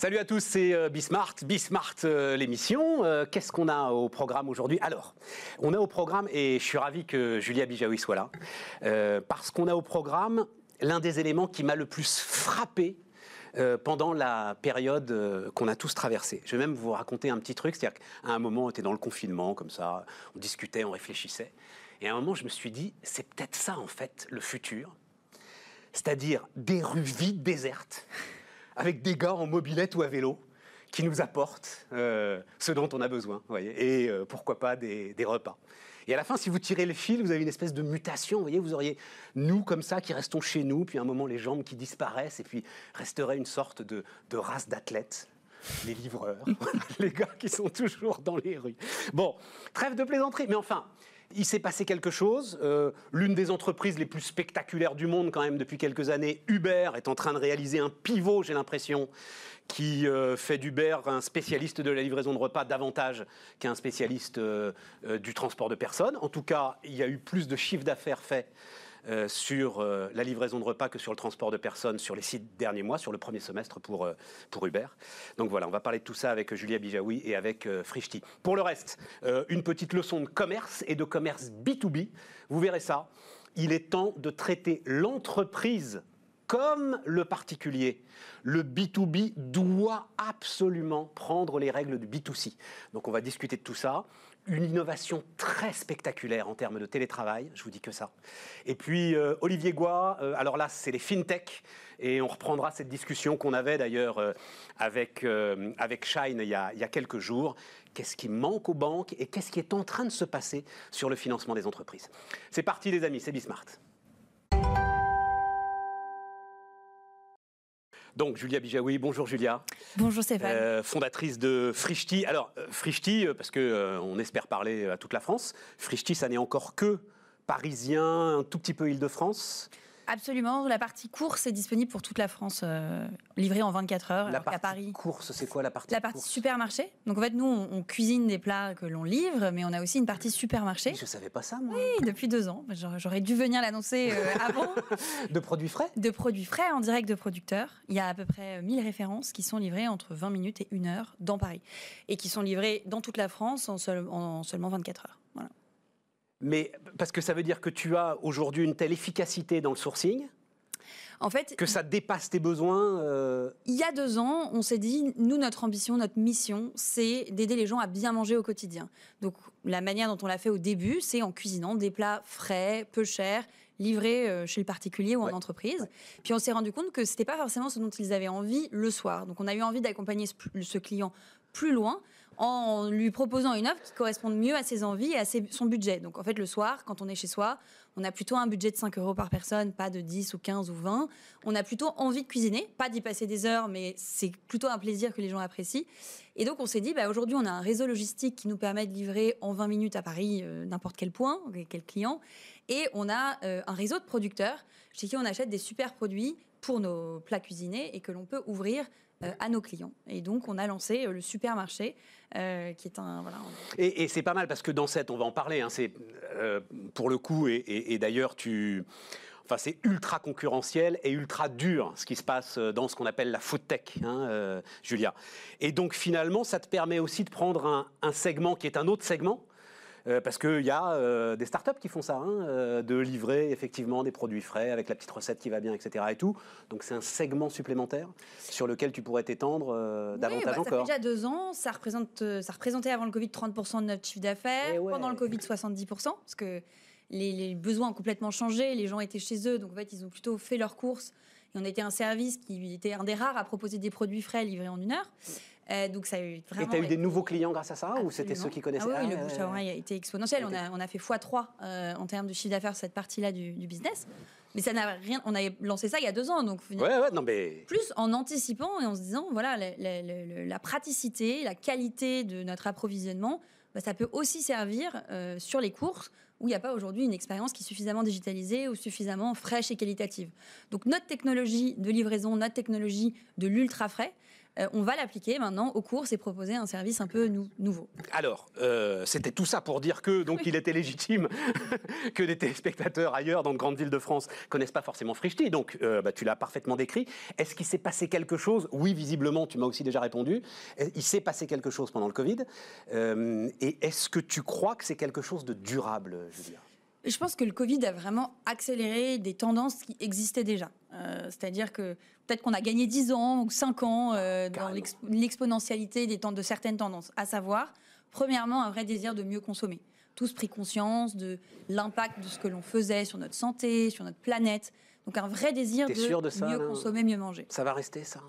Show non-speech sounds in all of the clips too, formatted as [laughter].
Salut à tous, c'est euh, Bismart, Bismart euh, l'émission. Euh, qu'est-ce qu'on a au programme aujourd'hui? Alors, on a au programme, et je suis ravi que Julia Bijaoui soit là, parce qu'on a au programme l'un des éléments qui m'a le plus frappé pendant la période qu'on a tous traversée. Je vais même vous raconter un petit truc, c'est-à-dire qu'à un moment, on était dans le confinement, comme ça, on discutait, on réfléchissait, et à un moment, je me suis dit, c'est peut-être ça, en fait, le futur, c'est-à-dire des rues vides, désertes, avec des gars en mobilette ou à vélo qui nous apportent euh, ce dont on a besoin, voyez, et euh, pourquoi pas des, repas. Et à la fin, si vous tirez le fil, vous avez une espèce de mutation, vous voyez, vous auriez nous comme ça qui restons chez nous, puis à un moment les jambes qui disparaissent, et puis resterait une sorte de, de race d'athlètes les livreurs, [laughs] les gars qui sont toujours dans les rues. Bon, trêve de plaisanterie, mais enfin, il s'est passé quelque chose. Euh, l'une des entreprises les plus spectaculaires du monde, quand même, depuis quelques années, Uber, est en train de réaliser un pivot, j'ai l'impression, qui euh, fait d'Uber un spécialiste de la livraison de repas davantage qu'un spécialiste euh, du transport de personnes. En tout cas, il y a eu plus de chiffre d'affaires fait euh, sur euh, la livraison de repas que sur le transport de personnes sur les six derniers mois, sur le premier semestre pour, euh, pour Uber. Donc voilà, on va parler de tout ça avec Julia Bijaoui et avec Frishti. Pour le reste, une petite leçon de commerce et de commerce B2B. Vous verrez ça. Il est temps de traiter l'entreprise comme le particulier. Le B2B doit absolument prendre les règles du B2C. Donc on va discuter de tout ça une innovation très spectaculaire en termes de télétravail, je vous dis que ça. Et puis euh, Olivier Goua, euh, alors là c'est les fintech, et on reprendra cette discussion qu'on avait d'ailleurs euh, avec, avec Shine il y, a, il y a quelques jours. Qu'est-ce qui manque aux banques et qu'est-ce qui est en train de se passer sur le financement des entreprises? C'est parti les amis, c'est Bismart. Donc Julia Bijaoui, bonjour Julia. Bonjour Stéphane. Euh, fondatrice de Frishti. Alors euh, Frishti, euh, parce que on espère parler à toute la France. Frishti, ça n'est encore que parisien, un tout petit peu Île-de-France. Absolument. La partie course est disponible pour toute la France, euh, livrée en 24 heures. La partie Paris, course, c'est quoi la partie La partie supermarché. Donc en fait, nous, on, cuisine des plats que l'on livre, mais on a aussi une partie supermarché. Je savais pas ça, moi. Oui, depuis deux ans. J'aurais dû venir l'annoncer euh, [laughs] avant. de produits frais? De produits frais en direct de producteurs. Il y a à peu près 1000 références qui sont livrées entre 20 minutes et 1 heure dans Paris. Et qui sont livrées dans toute la France en, en seulement 24 heures. Mais parce que ça veut dire que tu as aujourd'hui une telle efficacité dans le sourcing en fait, que ça dépasse tes besoins euh, Il y a deux ans, on s'est dit, nous, notre ambition, notre mission, c'est d'aider les gens à bien manger au quotidien. Donc, la manière dont on l'a fait au début, c'est en cuisinant des plats frais, peu chers, livrés euh, chez le particulier ou en entreprise. Puis on s'est rendu compte que c'était pas forcément ce dont ils avaient envie le soir. Donc, on a eu envie d'accompagner ce client plus loin en lui proposant une offre qui corresponde mieux à ses envies et à son budget. Donc en fait, le soir, quand on est chez soi, on a plutôt un budget de 5 euros par personne, pas de 10 ou 15 ou 20. On a plutôt envie de cuisiner, pas d'y passer des heures, mais c'est plutôt un plaisir que les gens apprécient. Et donc on s'est dit, bah, aujourd'hui, on a un réseau logistique qui nous permet de livrer en 20 minutes à Paris euh, n'importe quel point, quel client. Et on a euh, un réseau de producteurs chez qui on achète des super produits pour nos plats cuisinés et que l'on peut ouvrir à nos clients. Et donc, on a lancé euh, le supermarché, euh, qui est un. Voilà, Et, c'est pas mal parce que dans cette, on va en parler, hein, c'est pour le coup, et, d'ailleurs, tu. Enfin, c'est ultra concurrentiel et ultra dur ce qui se passe dans ce qu'on appelle la food tech, hein, Julia. Et donc finalement, ça te permet aussi de prendre un segment qui est un autre segment, euh, parce qu'il y a euh, des startups qui font ça, hein, euh, de livrer effectivement des produits frais avec la petite recette qui va bien, etc. Et tout. Donc c'est un segment supplémentaire sur lequel tu pourrais t'étendre davantage bah, encore. Ça fait déjà deux ans, ça, représente, ça représentait avant le Covid 30% de notre chiffre d'affaires, eh pendant le Covid 70%, parce que les, les, besoins ont complètement changé, les gens étaient chez eux, donc en fait ils ont plutôt fait leurs courses. Et on était un service qui était un des rares à proposer des produits frais livrés en une heure. Euh, donc ça a eu vraiment. Et tu as eu des nouveaux clients grâce à ça ou c'était ceux qui connaissaient ah Oui, le bouche à oreille a été exponentiel. On a, on a fait x3 euh, en termes de chiffre d'affaires cette partie-là du, business. Mais ça n'a rien. On a lancé ça il y a deux ans, donc ouais, ouais, non, mais... plus en anticipant et en se disant voilà la, la praticité, la qualité de notre approvisionnement, bah, ça peut aussi servir euh, sur les courses où il n'y a pas aujourd'hui une expérience qui est suffisamment digitalisée ou suffisamment fraîche et qualitative. Donc notre technologie de livraison, notre technologie de l'ultra frais, Euh, on va l'appliquer maintenant aux courses et proposer un service un peu nouveau. Alors, euh, c'était tout ça pour dire que donc il était légitime [laughs] que des téléspectateurs ailleurs dans de grandes villes de France connaissent pas forcément Frishti. Donc, euh, bah, tu l'as parfaitement décrit. Est-ce qu'il s'est passé quelque chose? Oui, visiblement, tu m'as aussi déjà répondu. Il s'est passé quelque chose pendant le Covid. et est-ce que tu crois que c'est quelque chose de durable, Julia? Je pense que le Covid a vraiment accéléré des tendances qui existaient déjà. C'est-à-dire que peut-être qu'on a gagné 10 ans ou 5 ans euh, dans l'exponentialité des temps de certaines tendances, à savoir, premièrement, un vrai désir de mieux consommer. Tous pris conscience de l'impact de ce que l'on faisait sur notre santé, sur notre planète. Donc un vrai désir de, mieux consommer, mieux manger. Ça va rester ça?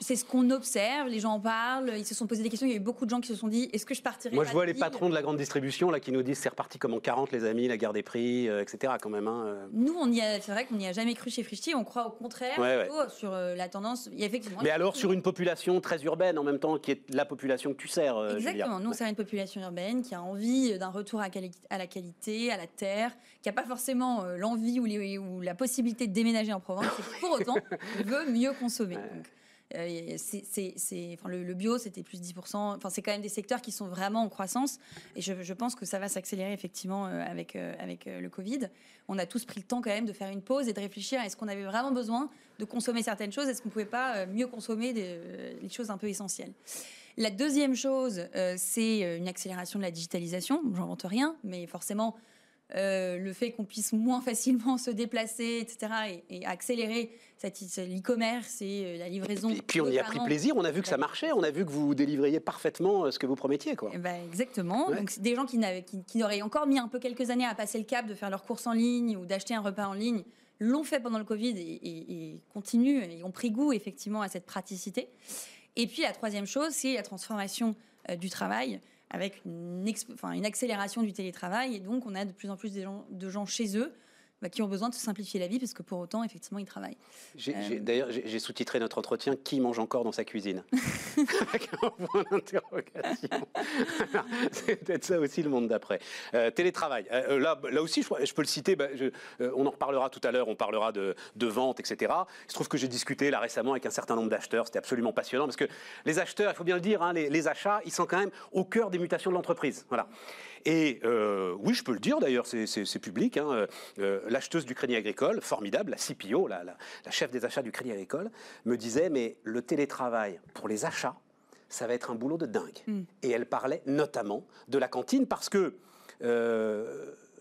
C'est ce qu'on observe, les gens en parlent, ils se sont posé des questions, il y a eu beaucoup de gens qui se sont dit est-ce que je partirai Moi je vois les patrons de la grande distribution là qui nous disent c'est reparti comme en 40 les amis, la guerre des prix, euh, etc. quand même. Hein, euh. Nous on y a, c'est vrai qu'on n'y a jamais cru chez Frischti, on croit au contraire sur euh, la tendance. Il y a effectivement. Mais alors sur une population très urbaine en même temps qui est la population que tu sers. Exactement, nous on sert une population urbaine qui a envie d'un retour à, la qualité, à la terre, qui n'a pas forcément l'envie ou, la possibilité de déménager en province, et pour autant [laughs] veut mieux consommer. Euh, le, bio, c'était plus 10%. Enfin, c'est quand même des secteurs qui sont vraiment en croissance. Et je, pense que ça va s'accélérer effectivement euh, avec, euh, avec le Covid. On a tous pris le temps quand même de faire une pause et de réfléchir est-ce qu'on avait vraiment besoin de consommer certaines choses? Est-ce qu'on ne pouvait pas mieux consommer des, les choses un peu essentielles? La deuxième chose, c'est une accélération de la digitalisation. J'invente rien, mais forcément, euh, le fait qu'on puisse moins [laughs] facilement se déplacer, etc., et, accélérer l'e-commerce et euh, la livraison. Et puis on y a pris plaisir, on a vu que ça marchait, on a vu que vous délivriez parfaitement euh, ce que vous promettiez. Quoi. Eh ben, exactement. Donc des gens qui, qui, qui, auraient encore mis un peu quelques années à passer le cap de faire leurs courses en ligne ou d'acheter un repas en ligne, l'ont fait pendant le Covid et, et continuent et ont pris goût effectivement à cette praticité. Et puis la troisième chose, c'est la transformation du travail avec une, accélération du télétravail. Et donc, on a de plus en plus de gens chez eux bah, qui ont besoin de se simplifier la vie parce que pour autant, effectivement, ils travaillent. Euh, d'ailleurs, j'ai sous-titré notre entretien Qui mange encore dans sa cuisine? [laughs] [laughs] Avec un point d'interrogation. [laughs] C'est peut-être ça aussi le monde d'après. Euh, télétravail. Euh, là, là aussi, je, peux le citer. Bah, on en reparlera tout à l'heure. On parlera de, de, vente, etc. Il se trouve que j'ai discuté là récemment avec un certain nombre d'acheteurs. C'était absolument passionnant parce que les acheteurs, il faut bien le dire, hein, les, les, achats, ils sont quand même au cœur des mutations de l'entreprise. Voilà. Et oui, je peux le dire d'ailleurs, c'est public. Hein, l'acheteuse du Crédit Agricole, formidable, la CPO, la, chef des achats du Crédit Agricole, me disait mais le télétravail pour les achats, ça va être un boulot de dingue. Hmm. Et elle parlait notamment de la cantine parce que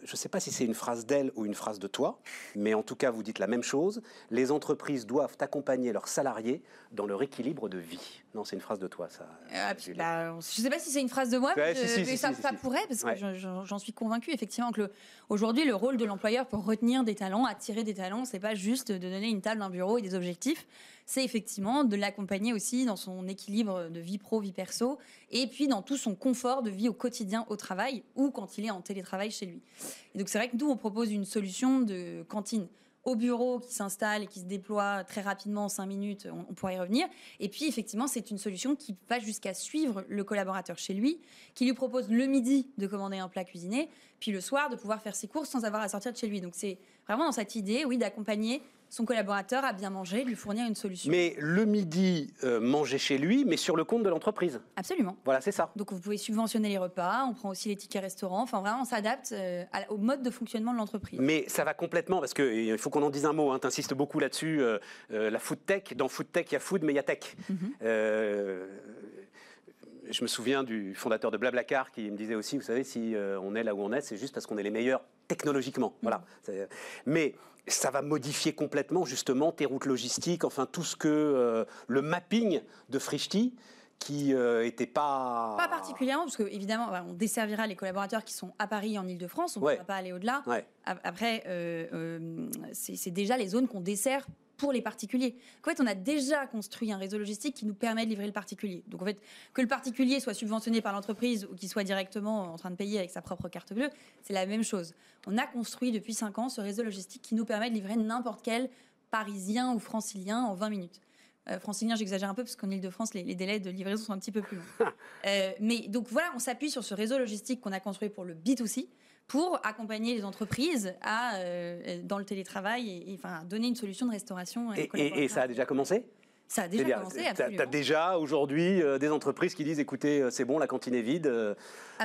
je ne sais pas si c'est une phrase d'elle ou une phrase de toi, mais en tout cas, vous dites la même chose. Les entreprises doivent accompagner leurs salariés dans leur équilibre de vie. Non, c'est une phrase de toi, ça. Euh, bah, je ne sais pas si c'est une phrase de moi, mais, ça, pourrait, parce que j'en suis convaincue, effectivement, que aujourd'hui, le rôle de l'employeur pour retenir des talents, attirer des talents, c'est pas juste de donner une table, un bureau et des objectifs, c'est effectivement de l'accompagner aussi dans son équilibre de vie pro, vie perso, et puis dans tout son confort de vie au quotidien au travail ou quand il est en télétravail chez lui. Et donc c'est vrai que nous, on propose une solution de cantine au bureau qui s'installe et qui se déploie très rapidement en cinq minutes, on, pourrait y revenir. Et puis effectivement, c'est une solution qui va jusqu'à suivre le collaborateur chez lui, qui lui propose le midi de commander un plat cuisiné, puis le soir de pouvoir faire ses courses sans avoir à sortir de chez lui. Donc c'est vraiment dans cette idée, oui, d'accompagner son collaborateur à bien manger, lui fournir une solution. Mais le midi, euh, manger chez lui, mais sur le compte de l'entreprise. Absolument. Voilà, c'est ça. Donc vous pouvez subventionner les repas, on prend aussi les tickets restaurants, enfin vraiment on s'adapte euh, au mode de fonctionnement de l'entreprise. Mais ça va complètement, parce qu'il faut qu'on en dise un mot, hein, tu insistes beaucoup là-dessus, euh, la food tech, dans food tech il y a food mais il y a tech. Mhm. Je me souviens du fondateur de Blablacar qui me disait aussi, vous savez, si on est là où on est, c'est juste parce qu'on est les meilleurs technologiquement. Voilà. Mhm. Mais ça va modifier complètement justement tes routes logistiques, enfin tout ce que euh, le mapping de Frishti qui n'était euh, pas... Pas particulièrement, parce qu'évidemment, on desservira les collaborateurs qui sont à Paris, en Ile-de-France, on ne va pas aller au-delà. Après, euh, c'est déjà les zones qu'on dessert pour les particuliers. En fait, on a déjà construit un réseau logistique qui nous permet de livrer le particulier. Donc en fait, que le particulier soit subventionné par l'entreprise ou qu'il soit directement en train de payer avec sa propre carte bleue, c'est la même chose. On a construit depuis 5 ans ce réseau logistique qui nous permet de livrer n'importe quel Parisien ou Francilien en 20 minutes. Euh, francilien, j'exagère un peu parce qu'en Ile-de-France, les, délais de livraison sont un petit peu plus longs. [laughs] Euh, mais donc voilà, on s'appuie sur ce réseau logistique qu'on a construit pour le B2C pour accompagner les entreprises à, euh, dans le télétravail et, enfin, donner une solution de restauration. Et, et, ça a déjà commencé? Ça a déjà commencé, Tu as, déjà aujourd'hui euh, des entreprises qui disent écoutez, euh, c'est bon, la cantine est vide, euh,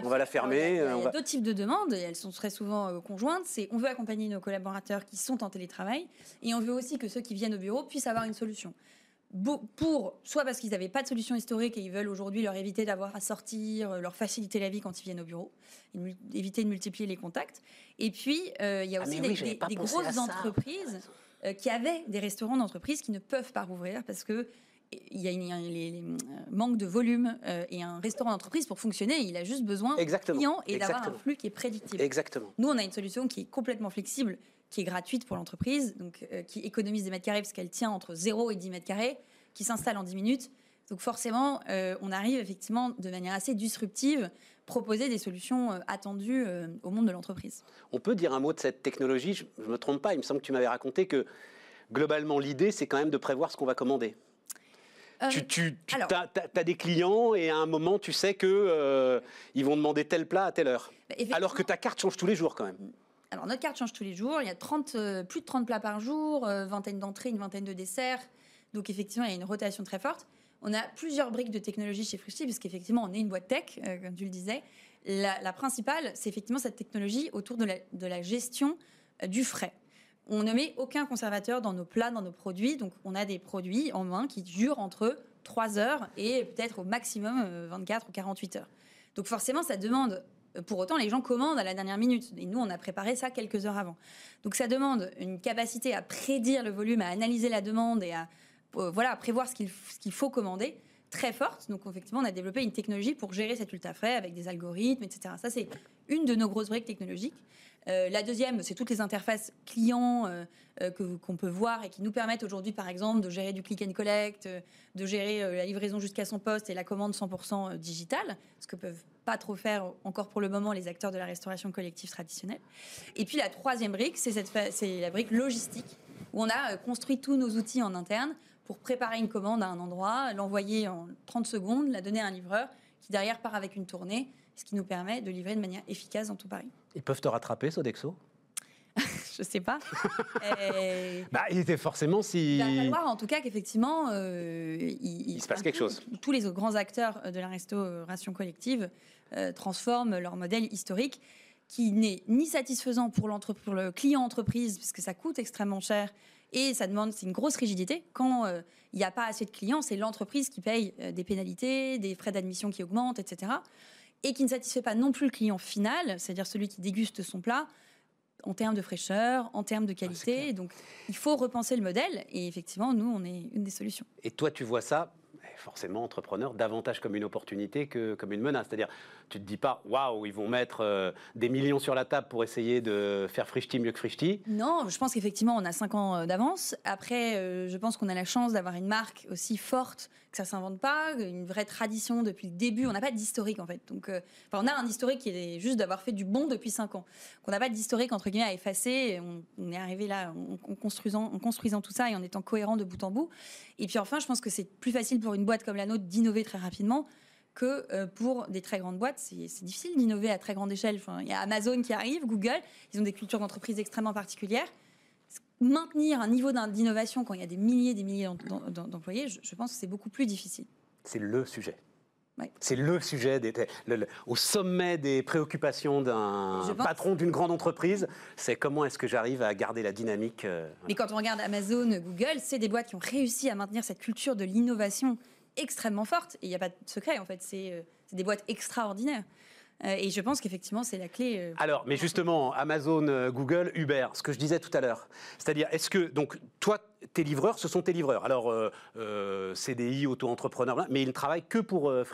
on va la fermer. Il y a, deux types de demandes, et elles sont très souvent conjointes. C'est on veut accompagner nos collaborateurs qui sont en télétravail, et on veut aussi que ceux qui viennent au bureau puissent avoir une solution. Pour, soit parce qu'ils n'avaient pas de solution historique et ils veulent aujourd'hui leur éviter d'avoir à sortir, leur faciliter la vie quand ils viennent au bureau, éviter de multiplier les contacts. Et puis, il y a ah, aussi des, grosses entreprises euh, qui avaient des restaurants d'entreprise qui ne peuvent pas rouvrir parce que il y a un manque de volume euh, et un restaurant d'entreprise pour fonctionner, il a juste besoin de clients et d'avoir un flux qui est prédictible. Exactement. Nous, on a une solution qui est complètement flexible, qui est gratuite pour l'entreprise, donc euh, qui économise des mètres carrés parce qu'elle tient entre 0 et 10 mètres carrés, qui s'installe en 10 minutes. Donc forcément, on arrive effectivement de manière assez disruptive proposer des solutions euh, attendues euh, au monde de l'entreprise. On peut dire un mot de cette technologie, je ne me trompe pas, il me semble que tu m'avais raconté que globalement l'idée c'est quand même de prévoir ce qu'on va commander. Euh, tu, as, des clients et à un moment tu sais qu'ils ils vont demander tel plat à telle heure. Bah, alors que ta carte change tous les jours quand même. Alors notre carte change tous les jours, il y a 30, plus de 30 plats par jour, vingtaine d'entrées, une vingtaine de desserts. Donc effectivement il y a une rotation très forte. On a plusieurs briques de technologie chez Fruity, parce qu'effectivement, on est une boîte tech, euh, comme tu le disais. La, principale, c'est effectivement cette technologie autour de la, gestion euh, du frais. On ne met aucun conservateur dans nos plats, dans nos produits. Donc, on a des produits en main qui durent entre 3 heures et peut-être au maximum 24 euh, ou 48 heures. Donc, forcément, ça demande pour autant, les gens commandent à la dernière minute. Et nous, on a préparé ça quelques heures avant. Donc ça demande une capacité à prédire le volume, à analyser la demande et à euh, voilà, prévoir ce qu'il faut commander très forte. Donc, effectivement, on a développé une technologie pour gérer cet ultra frais avec des algorithmes, etc. Ça, c'est une de nos grosses briques technologiques. Euh, la deuxième, c'est toutes les interfaces clients euh, qu'on peut voir et qui nous permettent aujourd'hui, par exemple, de gérer du click and collect, de gérer la livraison jusqu'à son poste et la commande 100% digitale, ce que peuvent pas trop faire encore pour le moment les acteurs de la restauration collective traditionnelle. Et puis la troisième brique, c'est la brique logistique, où on a construit tous nos outils en interne pour préparer une commande à un endroit, l'envoyer en 30 secondes, la donner à un livreur qui derrière part avec une tournée, ce qui nous permet de livrer de manière efficace dans tout Paris. Ils peuvent te rattraper, Sodexo? [laughs] Je sais pas. [laughs] bah, il était forcément si. Il va falloir en tout cas qu'effectivement, euh, il, se passe quelque chose. Tous les autres grands acteurs de la restauration collective euh, transforment leur modèle historique qui n'est ni satisfaisant pour, pour le client entreprise, puisque ça coûte extrêmement cher et ça demande, c'est une grosse rigidité. Quand euh, il n'y a pas assez de clients, c'est l'entreprise qui paye euh, des pénalités, des frais d'admission qui augmentent, etc. Et qui ne satisfait pas non plus le client final, c'est-à-dire celui qui déguste son plat, en termes de fraîcheur, en termes de qualité. Donc, il faut repenser le modèle. Et effectivement, nous, on est une des solutions. Et toi, tu vois ça forcément entrepreneur davantage comme une opportunité que comme une menace. C'est-à-dire, tu te dis pas, waouh, ils vont mettre euh, des millions sur la table pour essayer de faire Frichti mieux que Frichti. Non, je pense qu'effectivement, on a cinq ans euh, d'avance. Après, euh, je pense qu'on a la chance d'avoir une marque aussi forte que ça s'invente pas, une vraie tradition depuis le début. On n'a pas d'historique en fait. Donc, on a un historique qui est juste d'avoir fait du bon depuis cinq ans. On n'a pas d'historique entre guillemets à effacer. On, est arrivé là en construisant tout ça et en étant cohérent de bout en bout. Et puis enfin, je pense que c'est plus facile pour une boîte comme la nôtre d'innover très rapidement que euh, pour des très grandes boîtes, c'est difficile d'innover à très grande échelle. Il y a Amazon qui arrive, Google, ils ont des cultures d'entreprise extrêmement particulières. Maintenir un niveau d'innovation quand il y a des milliers et des milliers d'employés, je, pense que c'est beaucoup plus difficile. C'est le sujet. C'est le sujet au sommet des préoccupations d'un patron d'une grande entreprise. C'est comment est-ce que j'arrive à garder la dynamique. Euh, Mais quand on regarde Amazon, Google, c'est des boîtes qui ont réussi à maintenir cette culture de l'innovation extrêmement forte. Et il n'y a pas de secret, en fait. C'est euh, des boîtes extraordinaires. Euh, et je pense qu'effectivement, c'est la clé. Euh, Alors, mais justement, Amazon, Google, Uber, ce que je disais tout à l'heure. C'est-à-dire, est-ce que, donc, toi, tes livreurs, ce sont tes livreurs. Alors, CDI, auto-entrepreneur, mais ils ne travaillent que pour euh,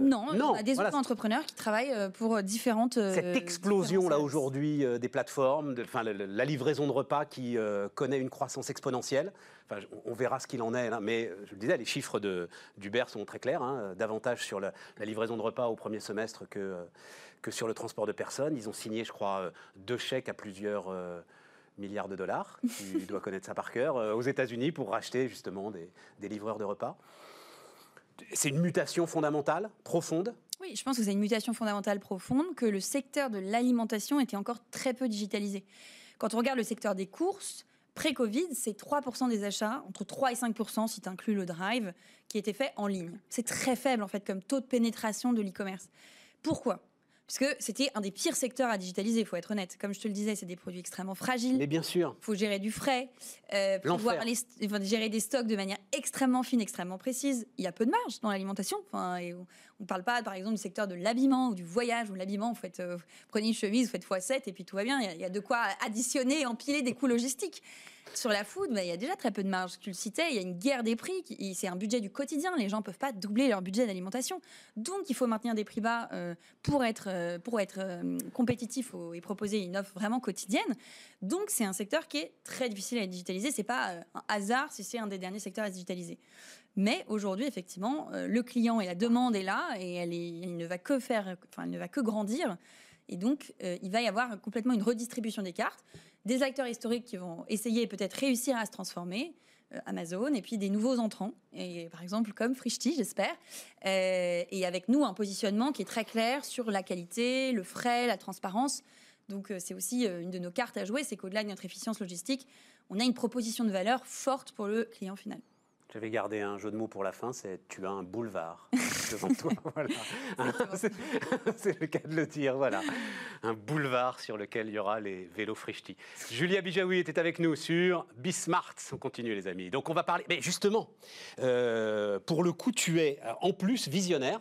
non, non, on a des auto-entrepreneurs qui travaillent pour différentes. Cette explosion, là, aujourd'hui, des plateformes, de, la, livraison de repas qui connaît une croissance exponentielle. Enfin, on verra ce qu'il en est, là, mais je le disais, les chiffres d'Uber sont très clairs, hein, davantage sur la, la, livraison de repas au premier semestre que que sur le transport de personnes. Ils ont signé, je crois, euh, deux chèques à plusieurs euh, milliards de dollars. [laughs] Tu dois connaître ça par cœur, euh, aux États-Unis pour racheter justement des, livreurs de repas. C'est une mutation fondamentale, profonde oui, je pense que c'est une mutation fondamentale profonde, que le secteur de l'alimentation était encore très peu digitalisé. Quand on regarde le secteur des courses, Pré-Covid, c'est 3% des achats, entre 3 et 5% si tu inclus le drive, qui étaient faits en ligne. C'est très faible en fait comme taux de pénétration de l'e-commerce. Pourquoi? Puisque c'était un des pires secteurs à digitaliser, il faut être honnête. Comme je te le disais, c'est des produits extrêmement fragiles. Mais bien sûr. Il faut gérer du frais, euh, pouvoir les, gérer des stocks de manière extrêmement fine, extrêmement précise. Il y a peu de marge dans l'alimentation. Enfin, on ne parle pas, par exemple, du secteur de l'habillement ou du voyage, où l'habillement, vous, euh, prenez une chemise, vous faites x7 et puis tout va bien. Il y, a, de quoi additionner, empiler des coûts logistiques. Sur la food, bah, il y a déjà très peu de marge. Tu le citais, il y a une guerre des prix. C'est un budget du quotidien. Les gens ne peuvent pas doubler leur budget d'alimentation. Donc, il faut maintenir des prix bas euh, pour être, euh, pour être euh, compétitif et proposer une offre vraiment quotidienne. Donc, c'est un secteur qui est très difficile à digitaliser. C'est pas un hasard si c'est un des derniers secteurs à digitaliser. Mais aujourd'hui, effectivement, le client et la demande est là et elle, ne va que faire, enfin, elle ne va que grandir. Et donc, il va y avoir complètement une redistribution des cartes des acteurs historiques qui vont essayer peut-être réussir à se transformer, euh, Amazon, et puis des nouveaux entrants, et par exemple comme Frishti, j'espère, euh, et avec nous un positionnement qui est très clair sur la qualité, le frais, la transparence. Donc euh, c'est aussi une de nos cartes à jouer, c'est qu'au-delà de notre efficience logistique, on a une proposition de valeur forte pour le client final. J'avais gardé un jeu de mots pour la fin, c'est tu as un boulevard devant toi. [laughs] Voilà. [laughs] c'est le cas de le dire, voilà. Un boulevard sur lequel il y aura les vélos Frishti. Julia Bijaoui était avec nous sur Bismart. On continue les amis. Donc on va parler, mais justement, euh, pour le coup tu es en plus visionnaire,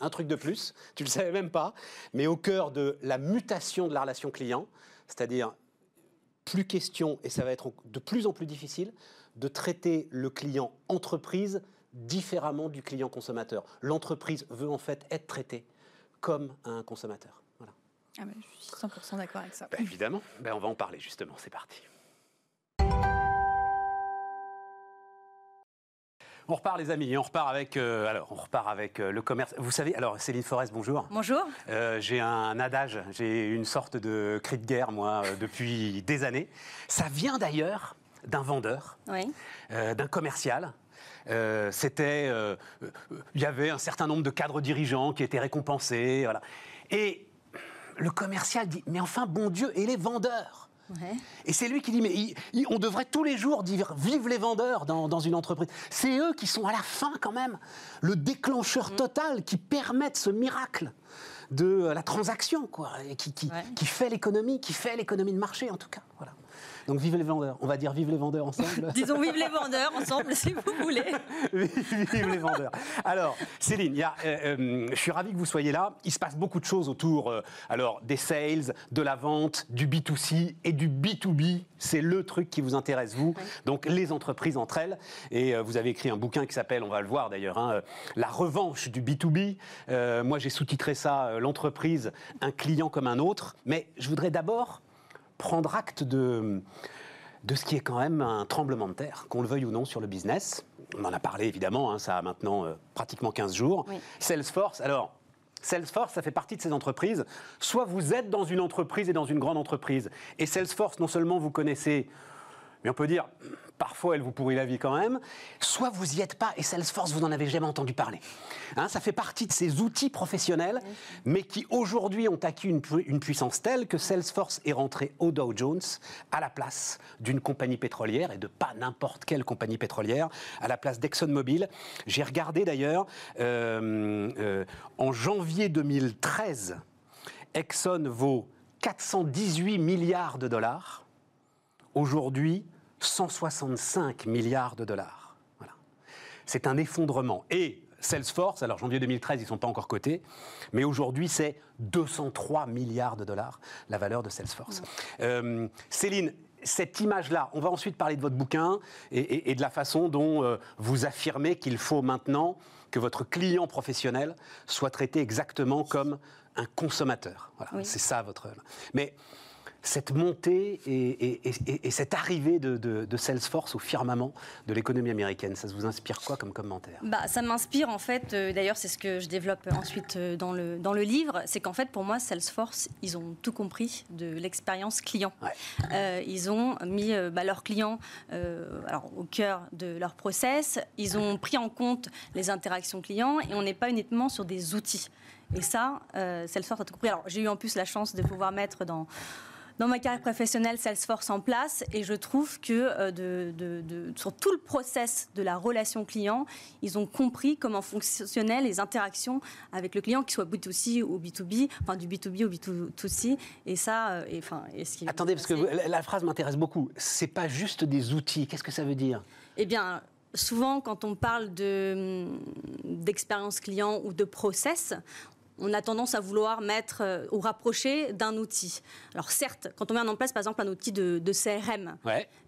un truc de plus, tu le savais même pas, mais au cœur de la mutation de la relation client, c'est-à-dire plus question, et ça va être de plus en plus difficile, de traiter le client entreprise différemment du client consommateur. L'entreprise veut en fait être traitée comme un consommateur. Voilà. Ah je suis 100% d'accord avec ça. Ben, évidemment, ben, on va en parler justement, c'est parti. On repart les amis, on repart avec, euh, alors, on repart avec euh, le commerce. Vous savez, alors Céline Forest, bonjour. Bonjour. Euh, j'ai un adage, j'ai une sorte de cri de guerre, moi, depuis [laughs] des années. Ça vient d'ailleurs d'un vendeur, euh, d'un commercial. Euh, c'était, euh, il y avait un certain nombre de cadres dirigeants qui étaient récompensés, voilà. Et le commercial dit, mais enfin, bon Dieu, et les vendeurs? Et c'est lui qui dit, mais on devrait tous les jours dire vive les vendeurs dans, une entreprise. C'est eux qui sont à la fin quand même le déclencheur mm. total qui permettent ce miracle de la transaction, quoi, et qui, qui, qui fait l'économie, qui fait l'économie de marché en tout cas. Voilà. Donc vive les vendeurs. On va dire vive les vendeurs ensemble. [laughs] Disons vive les vendeurs ensemble si vous voulez. [laughs] vive les vendeurs. Alors Céline, y a, euh, euh, je suis ravi que vous soyez là. Il se passe beaucoup de choses autour euh, alors des sales, de la vente, du B2C et du B2B. C'est le truc qui vous intéresse vous. Donc les entreprises entre elles. Et vous avez écrit un bouquin qui s'appelle, on va le voir d'ailleurs, hein, La revanche du B2B. moi j'ai sous-titré ça L'entreprise, un client comme un autre. Mais je voudrais d'abord prendre acte de, de ce qui est quand même un tremblement de terre, qu'on le veuille ou non, sur le business. On en a parlé évidemment, hein, ça a maintenant euh, pratiquement 15 jours. Salesforce, alors Salesforce, ça fait partie de ces entreprises. Soit vous êtes dans une entreprise et dans une grande entreprise, et Salesforce, non seulement vous connaissez, mais on peut dire, parfois elle vous pourrit la vie quand même, soit vous n'y êtes pas et Salesforce, vous n'en avez jamais entendu parler. Hein, ça fait partie de ces outils professionnels, mais qui aujourd'hui ont acquis une, une, puissance telle que Salesforce est rentré au Dow Jones à la place d'une compagnie pétrolière, et de pas n'importe quelle compagnie pétrolière, à la place d'ExxonMobil. J'ai regardé d'ailleurs, euh, euh, en janvier 2013, Exxon vaut 418 milliards de dollars. Aujourd'hui, 165 milliards de dollars. Voilà. C'est un effondrement. Et Salesforce, alors janvier 2013, ils ne sont pas encore cotés, mais aujourd'hui, c'est 203 milliards de dollars, la valeur de Salesforce. Euh, Céline, cette image-là, on va ensuite parler de votre bouquin et, de la façon dont euh, vous affirmez qu'il faut maintenant que votre client professionnel soit traité exactement comme un consommateur. Voilà, c'est ça votre. Mais cette montée et, cette arrivée de, Salesforce au firmament de l'économie américaine Ça vous inspire quoi comme commentaire? Bah, Ça m'inspire en fait, euh, d'ailleurs c'est ce que je développe ensuite euh, dans, le, dans le livre, c'est qu'en fait pour moi Salesforce, ils ont tout compris de l'expérience client. Euh, ils ont mis bah, leurs clients alors, au cœur de leur process, ils ont pris en compte les interactions clients et on n'est pas uniquement sur des outils. Et ça, Salesforce a tout compris. Alors j'ai eu en plus la chance de pouvoir mettre dans dans ma carrière professionnelle Salesforce en place et je trouve que euh, de, sur tout le process de la relation client, ils ont compris comment fonctionnaient les interactions avec le client, qu'il soit B2C ou B2B, enfin du B2B ou B2C. Et ça, euh, et, enfin, et ce qui Attendez, parce que la phrase m'intéresse beaucoup. C'est pas juste des outils. Qu'est-ce que ça veut dire? Eh bien, souvent, quand on parle d'expérience client ou de process, on a tendance à vouloir mettre euh, ou rapprocher d'un outil. Alors certes, quand on met en place par exemple un outil de, CRM,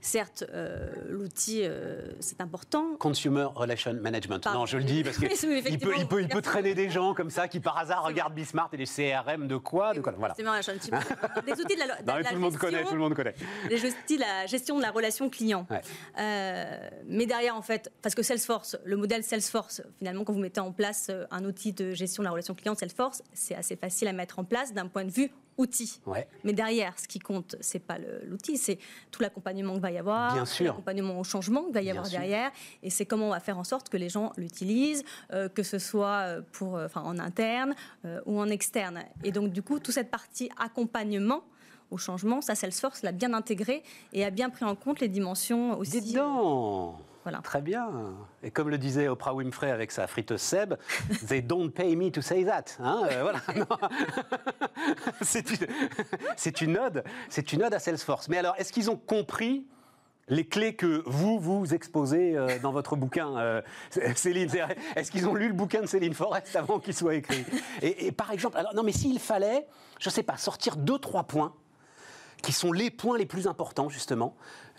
certes, euh, l'outil, euh, c'est important. Consumer Relation Management. non, je le dis parce qu'il [laughs] peut, il peut, il peut traîner des gens comme ça qui par hasard regardent Bismart et les CRM de quoi, de quoi voilà. Les outils de [laughs] la, tout le monde connaît, tout le monde connaît. Les outils de la gestion de la relation client. mais derrière, en fait, parce que Salesforce, le modèle Salesforce, finalement, quand vous mettez en place un outil de gestion de la relation client, Salesforce, c'est assez facile à mettre en place d'un point de vue outil. Mais derrière, ce qui compte, c'est pas l'outil, c'est tout l'accompagnement qu'il va y avoir, l'accompagnement au changement qu'il va y avoir derrière, et c'est comment on va faire en sorte que les gens l'utilisent, euh, que ce soit euh, pour, euh, enfin, en interne ou en externe. Et donc, du coup, toute cette partie accompagnement au changement, ça, Salesforce l'a bien intégré et a bien pris en compte les dimensions aussi. Dedans Très bien. Et comme le disait Oprah Winfrey avec sa friteuse Seb, [laughs] they don't pay me to say that. Hein, euh, voilà. [laughs] [laughs] c'est une, ode, c'est une ode à Salesforce. Mais alors, est-ce qu'ils ont compris les clés que vous, vous exposez euh, dans votre bouquin, euh, Céline? Est-ce qu'ils ont lu le bouquin de Céline Forest avant qu'il soit écrit? Et, et, par exemple, alors, non mais s'il fallait, je ne sais pas, sortir deux, trois points qui sont les points les plus importants, justement,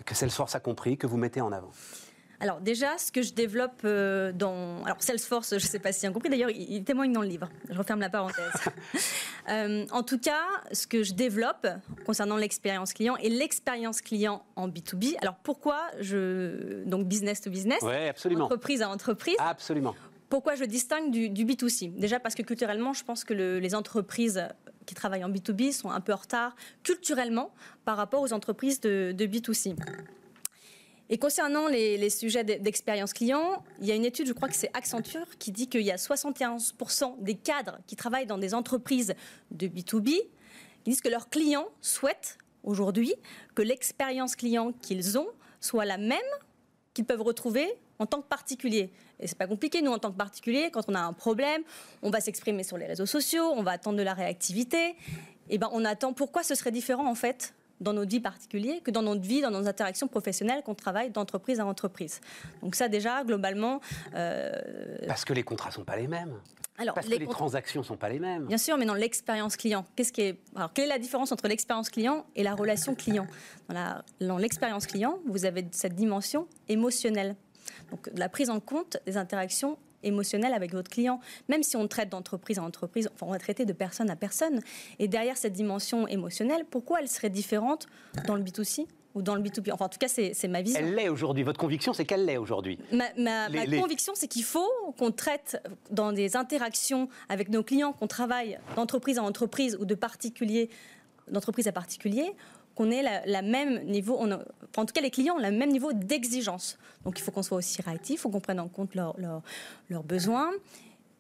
que Salesforce a compris, que vous mettez en avant alors déjà, ce que je développe euh, dans... Alors Salesforce, je ne sais pas si vous compris, d'ailleurs, il, témoigne dans le livre. Je referme la parenthèse. [laughs] Euh, en tout cas, ce que je développe concernant l'expérience client et l'expérience client en B2B. Alors pourquoi je... Donc business to business, ouais, absolument. entreprise à entreprise. Absolument. Pourquoi je distingue du, B2C Déjà parce que culturellement, je pense que les entreprises qui travaillent en B2B sont un peu en retard culturellement par rapport aux entreprises de, de B2C. Et concernant les, sujets d'expérience client, il y a une étude, je crois que c'est Accenture, qui dit qu'il y a 71% des cadres qui travaillent dans des entreprises de B2B qui disent que leurs clients souhaitent aujourd'hui que l'expérience client qu'ils ont soit la même qu'ils peuvent retrouver en tant que particulier. Et c'est pas compliqué, nous, en tant que particulier, quand on a un problème, on va s'exprimer sur les réseaux sociaux, on va attendre de la réactivité. Et ben, on attend. Pourquoi ce serait différent, en fait, dans notre vie particulière que dans notre vie, dans nos interactions professionnelles qu'on travaille d'entreprise à entreprise. Donc ça déjà, globalement... Euh, Parce que les contrats sont pas les mêmes. Alors, Parce que les transactions sont pas les mêmes. Bien sûr, mais dans l'expérience client, qu'est-ce qui est alors quelle est la différence entre l'expérience client et la relation client? Dans l'expérience client, vous avez cette dimension émotionnelle. Donc la prise en compte des interactions émotionnel avec votre client, même si on traite d'entreprise à entreprise, enfin on va traiter de personne à personne. Et derrière cette dimension émotionnelle, pourquoi elle serait différente dans le B2C ou dans le B2B Enfin, en tout cas, c'est ma vision. Elle l'est aujourd'hui. Votre conviction, c'est qu'elle l'est aujourd'hui. Ma, conviction, c'est qu'il faut qu'on traite dans des interactions avec nos clients, qu'on travaille d'entreprise à entreprise ou de particulier d'entreprise à particulier, qu'on ait la, même niveau, on en tout cas les clients ont le même niveau d'exigence. Donc il faut qu'on soit aussi réactif, il faut qu'on prenne en compte leurs besoins.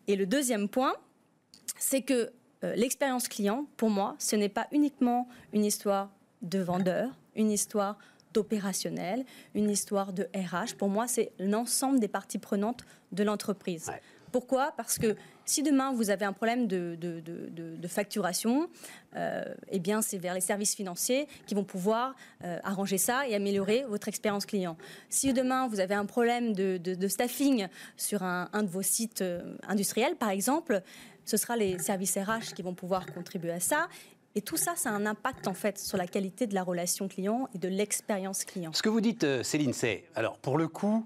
Et le deuxième point, c'est que euh, l'expérience client, pour moi, ce n'est pas uniquement une histoire de vendeur, une histoire d'opérationnel, une histoire de RH. Pour moi, c'est l'ensemble des parties prenantes de l'entreprise. Pourquoi? Parce que si demain vous avez un problème de, facturation, euh, eh bien c'est vers les services financiers qui vont pouvoir euh, arranger ça et améliorer votre expérience client. Si demain vous avez un problème de, staffing sur un, de vos sites euh, industriels, par exemple, ce sera les services RH qui vont pouvoir contribuer à ça. Et tout ça, ça a un impact en fait sur la qualité de la relation client et de l'expérience client. Ce que vous dites, Céline, c'est alors pour le coup,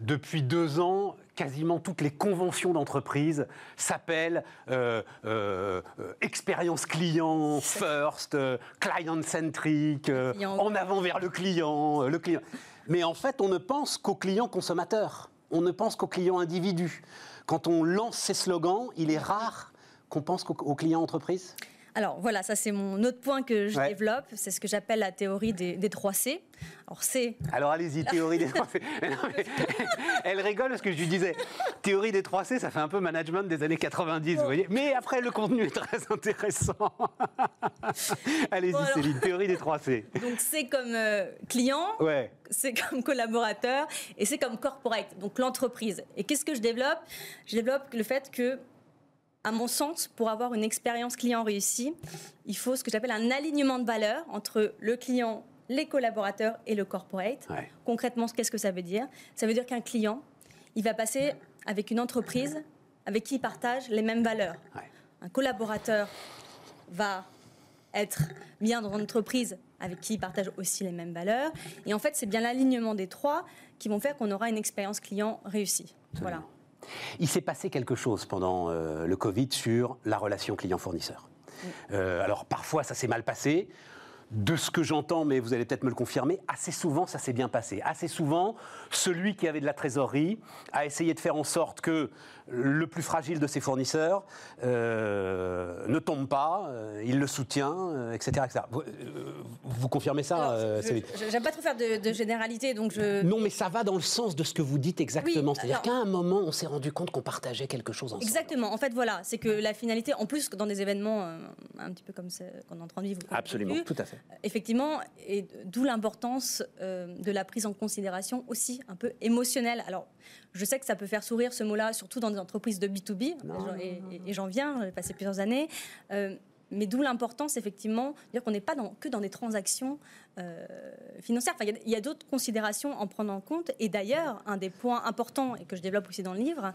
depuis deux ans, quasiment toutes les conventions d'entreprise s'appellent euh, euh, expérience client, first, euh, client centric, en avant vers le client, le client. Mais en fait, on ne pense qu'au client consommateur. On ne pense qu'au client individu. Quand on lance ces slogans, il est rare qu'on pense au client entreprise Alors voilà, ça c'est mon autre point que je développe, c'est ce que j'appelle la théorie des, des 3 C. Alors C. Alors allez-y, théorie des 3 C. [laughs] Elle rigole parce que je lui disais, théorie des 3 C, ça fait un peu management des années 90, vous voyez. Mais après, le contenu est très intéressant. [laughs] allez-y, Céline, théorie des 3 C. Donc c'est comme euh, client, ouais. c'est comme collaborateur et c'est comme corporate, donc l'entreprise. Et qu'est-ce que je développe? Je développe le fait que à mon sens, pour avoir une expérience client réussie, il faut ce que j'appelle un alignement de valeurs entre le client, les collaborateurs et le corporate. Concrètement, qu'est-ce que ça veut dire? Ça veut dire qu'un client, il va passer avec une entreprise avec qui il partage les mêmes valeurs. Un collaborateur va être bien dans une entreprise avec qui il partage aussi les mêmes valeurs. Et en fait, c'est bien l'alignement des trois qui vont faire qu'on aura une expérience client réussie. Voilà. Il s'est passé quelque chose pendant euh, le Covid sur la relation client-fournisseur. Euh, alors parfois ça s'est mal passé, de ce que j'entends, mais vous allez peut-être me le confirmer, assez souvent ça s'est bien passé. Assez souvent, celui qui avait de la trésorerie a essayé de faire en sorte que le plus fragile de ses fournisseurs euh, ne tombe pas, euh, il le soutient, etc., euh, Vous, vous, confirmez ça J'aime pas trop faire de, généralité, donc je... Non, mais ça va dans le sens de ce que vous dites exactement. C'est-à-dire qu'à un moment, on s'est rendu compte qu'on partageait quelque chose ensemble. Exactement. En fait, voilà, c'est que la finalité, en plus dans des événements un petit peu comme qu'on est en train de vivre... Absolument, tout à fait. Effectivement, et d'où l'importance de la prise en considération aussi un peu émotionnelle. Alors, je sais que ça peut faire sourire ce mot-là, surtout dans des entreprises de B2B, et, j'en viens, j'ai passé plusieurs années. Euh, mais d'où l'importance, effectivement, dire qu'on n'est pas que dans des transactions euh, financières. il y a, d'autres considérations en prendre en compte. Et d'ailleurs, un des points importants, et que je développe aussi dans le livre,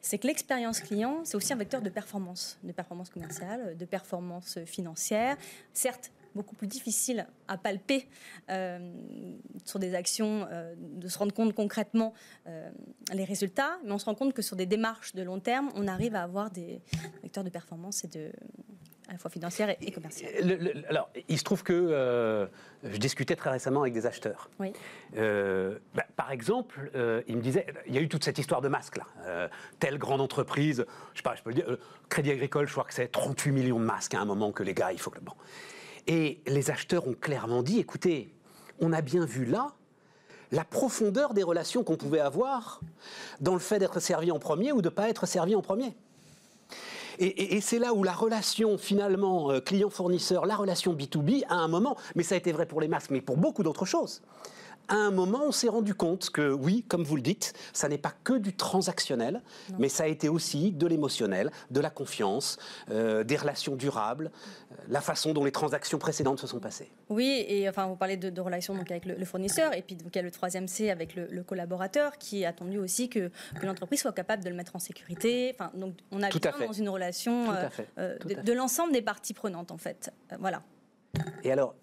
c'est que l'expérience client, c'est aussi un vecteur de performance, de performance commerciale, de performance financière. Certes, beaucoup plus difficile à palper euh, sur des actions, euh, de se rendre compte concrètement euh, les résultats, mais on se rend compte que sur des démarches de long terme, on arrive à avoir des vecteurs de performance et de à la fois financière et, commerciale. alors, il se trouve que je discutais très récemment avec des acheteurs. Oui. Bah, par exemple, ils me disaient, il y a eu toute cette histoire de masques là. telle grande entreprise, je sais pas, je peux le dire, Crédit Agricole, je crois que c'est 38 millions de masques à un moment que les gars, il faut que bon. Et les acheteurs ont clairement dit, écoutez, on a bien vu là la profondeur des relations qu'on pouvait avoir dans le fait d'être servi en premier ou de ne pas être servi en premier. Et, c'est là où la relation finalement euh, client-fournisseur, la relation B2B, à un moment, mais ça a été vrai pour les masques, mais pour beaucoup d'autres choses, à un moment, on s'est rendu compte que oui, comme vous le dites, ça n'est pas que du transactionnel, mais ça a été aussi de l'émotionnel, de la confiance, euh, des relations durables, euh, la façon dont les transactions précédentes se sont passées. Oui, et enfin, vous parlez de, relations donc, avec le, fournisseur, et puis donc, il y a le troisième C avec le, collaborateur, qui a attendu aussi que, l'entreprise soit capable de le mettre en sécurité. Enfin, donc, on a bien dans une relation euh, de, de l'ensemble des parties prenantes, en fait. voilà. Et alors,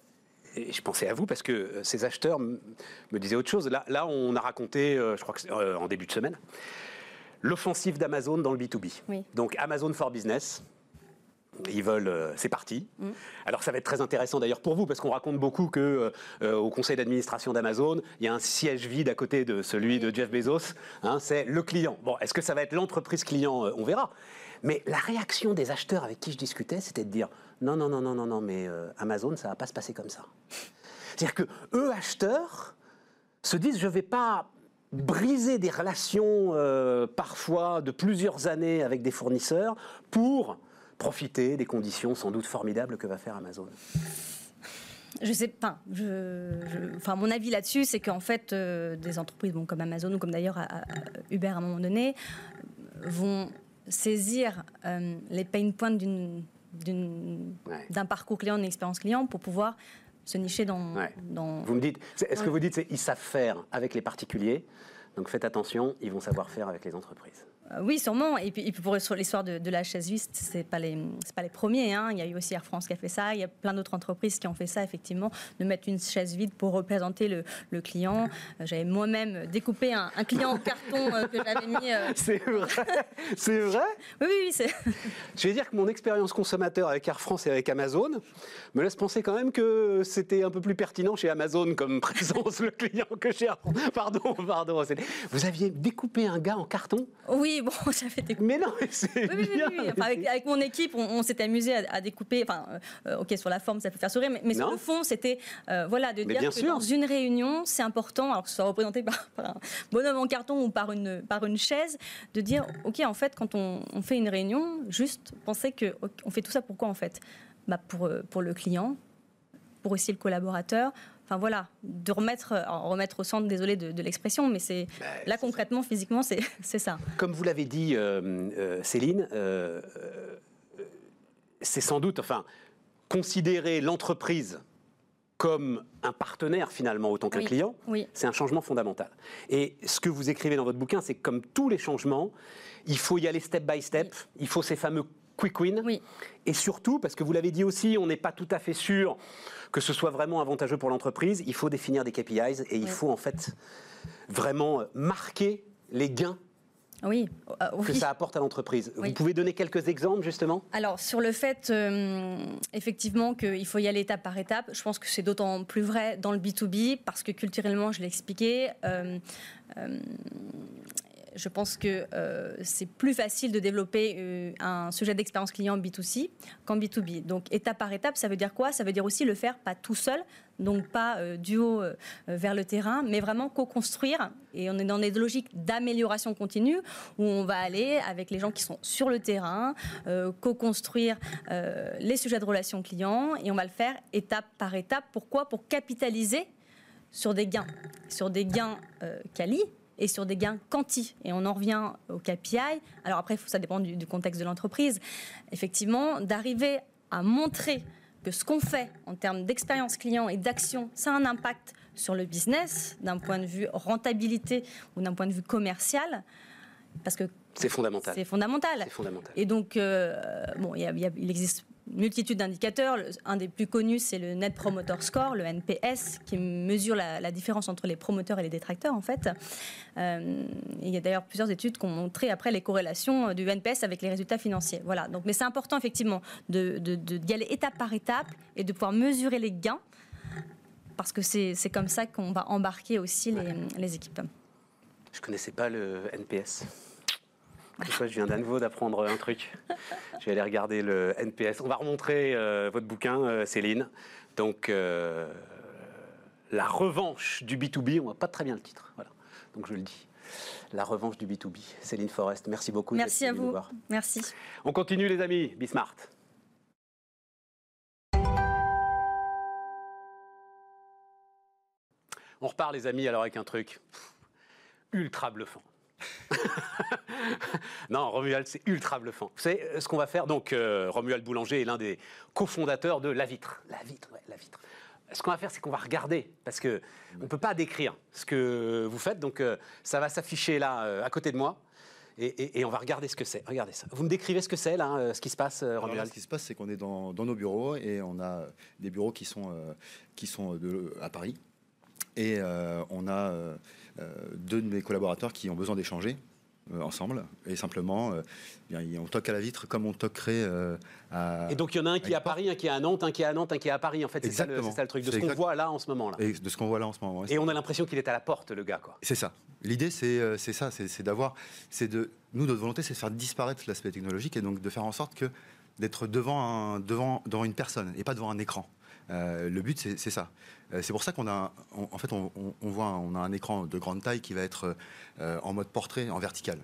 je pensais à vous parce que euh, ces acheteurs me disaient autre chose. Là, là on a raconté, euh, je crois que euh, en début de semaine, l'offensive d'Amazon dans le B2B. Donc Amazon for Business. Ils veulent, c'est parti. Mm. Alors ça va être très intéressant d'ailleurs pour vous parce qu'on raconte beaucoup que au conseil d'administration d'Amazon, il y a un siège vide à côté de celui de Jeff Bezos. Hein, c'est le client. Bon, est-ce que ça va être l'entreprise client? On verra. Mais la réaction des acheteurs avec qui je discutais, c'était de dire non, non, non, non, non, non, mais euh, Amazon, ça va pas se passer comme ça. C'est-à-dire que eux, acheteurs, se disent je vais pas briser des relations euh, parfois de plusieurs années avec des fournisseurs pour profiter des conditions sans doute formidables que va faire Amazon. Je sais pas. enfin, mon avis là-dessus, c'est qu'en fait, euh, des entreprises comme Amazon ou comme d'ailleurs Uber à un moment donné vont saisir les pain points d'une d'un parcours client, d'une expérience client pour pouvoir se nicher dans. dans... Vous me dites, est-ce que vous dites, ils savent faire avec les particuliers, donc faites attention, ils vont savoir faire avec les entreprises oui, sûrement. Et puis, pour l'histoire de, la chaise vide, c'est pas les pas les premiers. Hein. Il y a eu aussi Air France qui a fait ça. Il y a plein d'autres entreprises qui ont fait ça effectivement, de mettre une chaise vide pour représenter le, client. Euh, j'avais moi-même découpé un, client en carton euh, que j'avais mis. [laughs] C'est vrai. C'est vrai? Oui, oui, oui. Je vais dire que mon expérience consommateur avec Air France et avec Amazon me laisse penser quand même que c'était un peu plus pertinent chez Amazon comme présence le client que chez Air France. Pardon, pardon. Vous aviez découpé un gars en carton? Oui Oui, bon. [laughs] Mais non, c'est oui, oui, oui, avec, mon équipe, on, s'est amusé à, découper. Enfin, euh, ok, sur la forme, ça peut faire sourire, mais, sur le fond, c'était euh, voilà de dire que dans une réunion, c'est important, alors que ce soit représenté [laughs] par, un bonhomme en carton ou par une par une chaise, de dire ok, en fait, quand on, fait une réunion, juste penser que on fait tout ça pourquoi en fait? Bah pour pour le client, pour aussi le collaborateur, Enfin voilà, de remettre, remettre au centre, désolé de, l'expression, mais c'est bah, là concrètement, physiquement, [laughs] c'est ça. Comme vous l'avez dit, euh, euh, Céline, euh, c'est sans doute, enfin, considérer l'entreprise comme un partenaire finalement autant qu'un client, c'est un changement fondamental. Et ce que vous écrivez dans votre bouquin, c'est que comme tous les changements, il faut y aller step by step, il faut ces fameux quick wins. Oui. Et surtout, parce que vous l'avez dit aussi, on n'est pas tout à fait sûr que ce soit vraiment avantageux pour l'entreprise, il faut définir des KPIs et il faut en fait vraiment marquer les gains oui, euh, que ça apporte à l'entreprise. Vous pouvez donner quelques exemples justement? Alors sur le fait euh, effectivement qu'il faut y aller étape par étape, je pense que c'est d'autant plus vrai dans le B2B parce que culturellement, je l'ai expliqué, euh, je pense que euh, c'est plus facile de développer euh, un sujet d'expérience client B2C qu'en B2B. Donc étape par étape, ça veut dire quoi? Ça veut dire aussi le faire pas tout seul, donc pas euh, du haut vers le terrain, mais vraiment co-construire. Et on est dans des logiques d'amélioration continue où on va aller avec les gens qui sont sur le terrain, co-construire les sujets de relations clients et on va le faire étape par étape. Pourquoi? Pour capitaliser sur des gains, sur des gains quali, et sur des gains quanti. Et on en revient au KPI. Alors après, ça dépend du, du contexte de l'entreprise. Effectivement, d'arriver à montrer que ce qu'on fait en termes d'expérience client et d'action, ça a un impact sur le business d'un point de vue rentabilité ou d'un point de vue commercial. Parce que c'est fondamental. C'est fondamental. fondamental. Et donc, euh, bon, il existe multitude d'indicateurs. Un des plus connus, c'est le Net Promoter Score, le NPS, qui mesure la, différence entre les promoteurs et les détracteurs, en fait. Euh, il y a d'ailleurs plusieurs études qui ont montré après les corrélations du NPS avec les résultats financiers. Voilà. Donc, mais c'est important, effectivement, d'y de, de, aller étape par étape et de pouvoir mesurer les gains, parce que c'est comme ça qu'on va embarquer aussi les, les équipes. Je ne connaissais pas le NPS je viens d'un nouveau d'apprendre un truc. Je vais aller regarder le NPS. On va remontrer euh, votre bouquin, euh, Céline. Donc, euh, la revanche du B2B. On voit pas très bien le titre. Voilà. Donc, je le dis. La revanche du B2B. Céline Forest, merci beaucoup. Merci à vous. Merci. On continue, les amis. Bismart. On repart, les amis, alors avec un truc ultra bluffant. [laughs] non, Romuald, c'est ultra bluffant. C'est euh, ce qu'on va faire. Donc, euh, Romuald Boulanger est l'un des cofondateurs de La Vitre. La Vitre, ouais, La Vitre. Ce qu'on va faire, c'est qu'on va regarder, parce que on peut pas décrire ce que vous faites. Donc, euh, ça va s'afficher là, à côté de moi. Et, on va regarder ce que c'est. Regardez ça. Vous me décrivez ce que c'est, là, ce qui se passe, Romuald Ce qui se passe, c'est qu'on est dans, nos bureaux et on a des bureaux qui sont, qui sont de, à Paris. Et on a euh, deux de mes collaborateurs qui ont besoin d'échanger euh, ensemble. Et simplement euh, on toque à la vitre comme on toquerait à et donc il y en a un qui est à Paris un qui est à Nantes un qui est à Nantes un qui est à Paris en fait c'est ça, le, ça le truc. De ce qu'on voit là en ce moment là et de ce qu'on voit là en ce moment et on a l'impression qu'il est à la porte le gars quoi. C'est ça. L'idée c'est c'est ça c'est d'avoir c'est de nous notre volonté c'est de faire disparaître l'aspect technologique et donc de faire en sorte que d'être devant un devant devant une personne et pas devant un écran euh, le but, c'est ça. Euh, c'est pour ça qu'on a, en fait, on, voit, on a un écran de grande taille qui va être euh, en mode portrait, en vertical.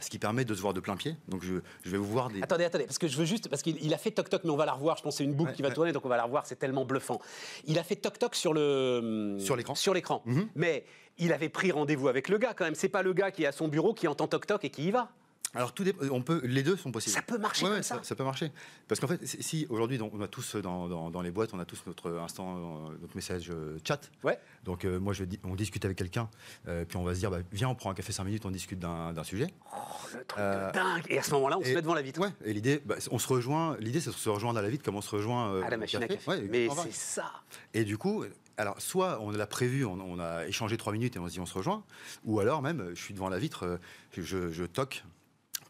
Ce qui permet de se voir de plein pied. Donc je, vais vous voir des. Attendez, attendez, parce que je veux juste. Parce qu'il a fait Toc Toc, mais on va la revoir. Je pense que c'est une boucle qui va tourner, donc on va la revoir. C'est tellement bluffant. Il a fait Toc Toc sur le. Sur l'écran. Sur l'écran. Mhm. Mais il avait pris rendez-vous avec le gars quand même. C'est pas le gars qui est à son bureau, qui entend Toc Toc et qui y va. Alors tout on peut, les deux sont possibles. Ça peut marcher comme ça. ça. peut marcher. Parce qu'en fait, si aujourd'hui, on a tous dans, dans, les boîtes, on a tous notre instant, euh, notre message euh, chat. Ouais. Donc euh, moi, je, on discute avec quelqu'un, puis on va se dire, bah, viens, on prend un café 5 minutes, on discute d'un sujet. Oh, le truc de dingue. Et à ce moment-là, on se met devant la vitre. Ouais. Et l'idée, bah, on se rejoint. L'idée, c'est de se rejoindre à la vitre, comme on se rejoint à la machine à café. Mais c'est ça. Et du coup, alors, soit on l'a prévu, on, a échangé trois minutes et on se dit on se rejoint, ou alors même, je suis devant la vitre, je, je toque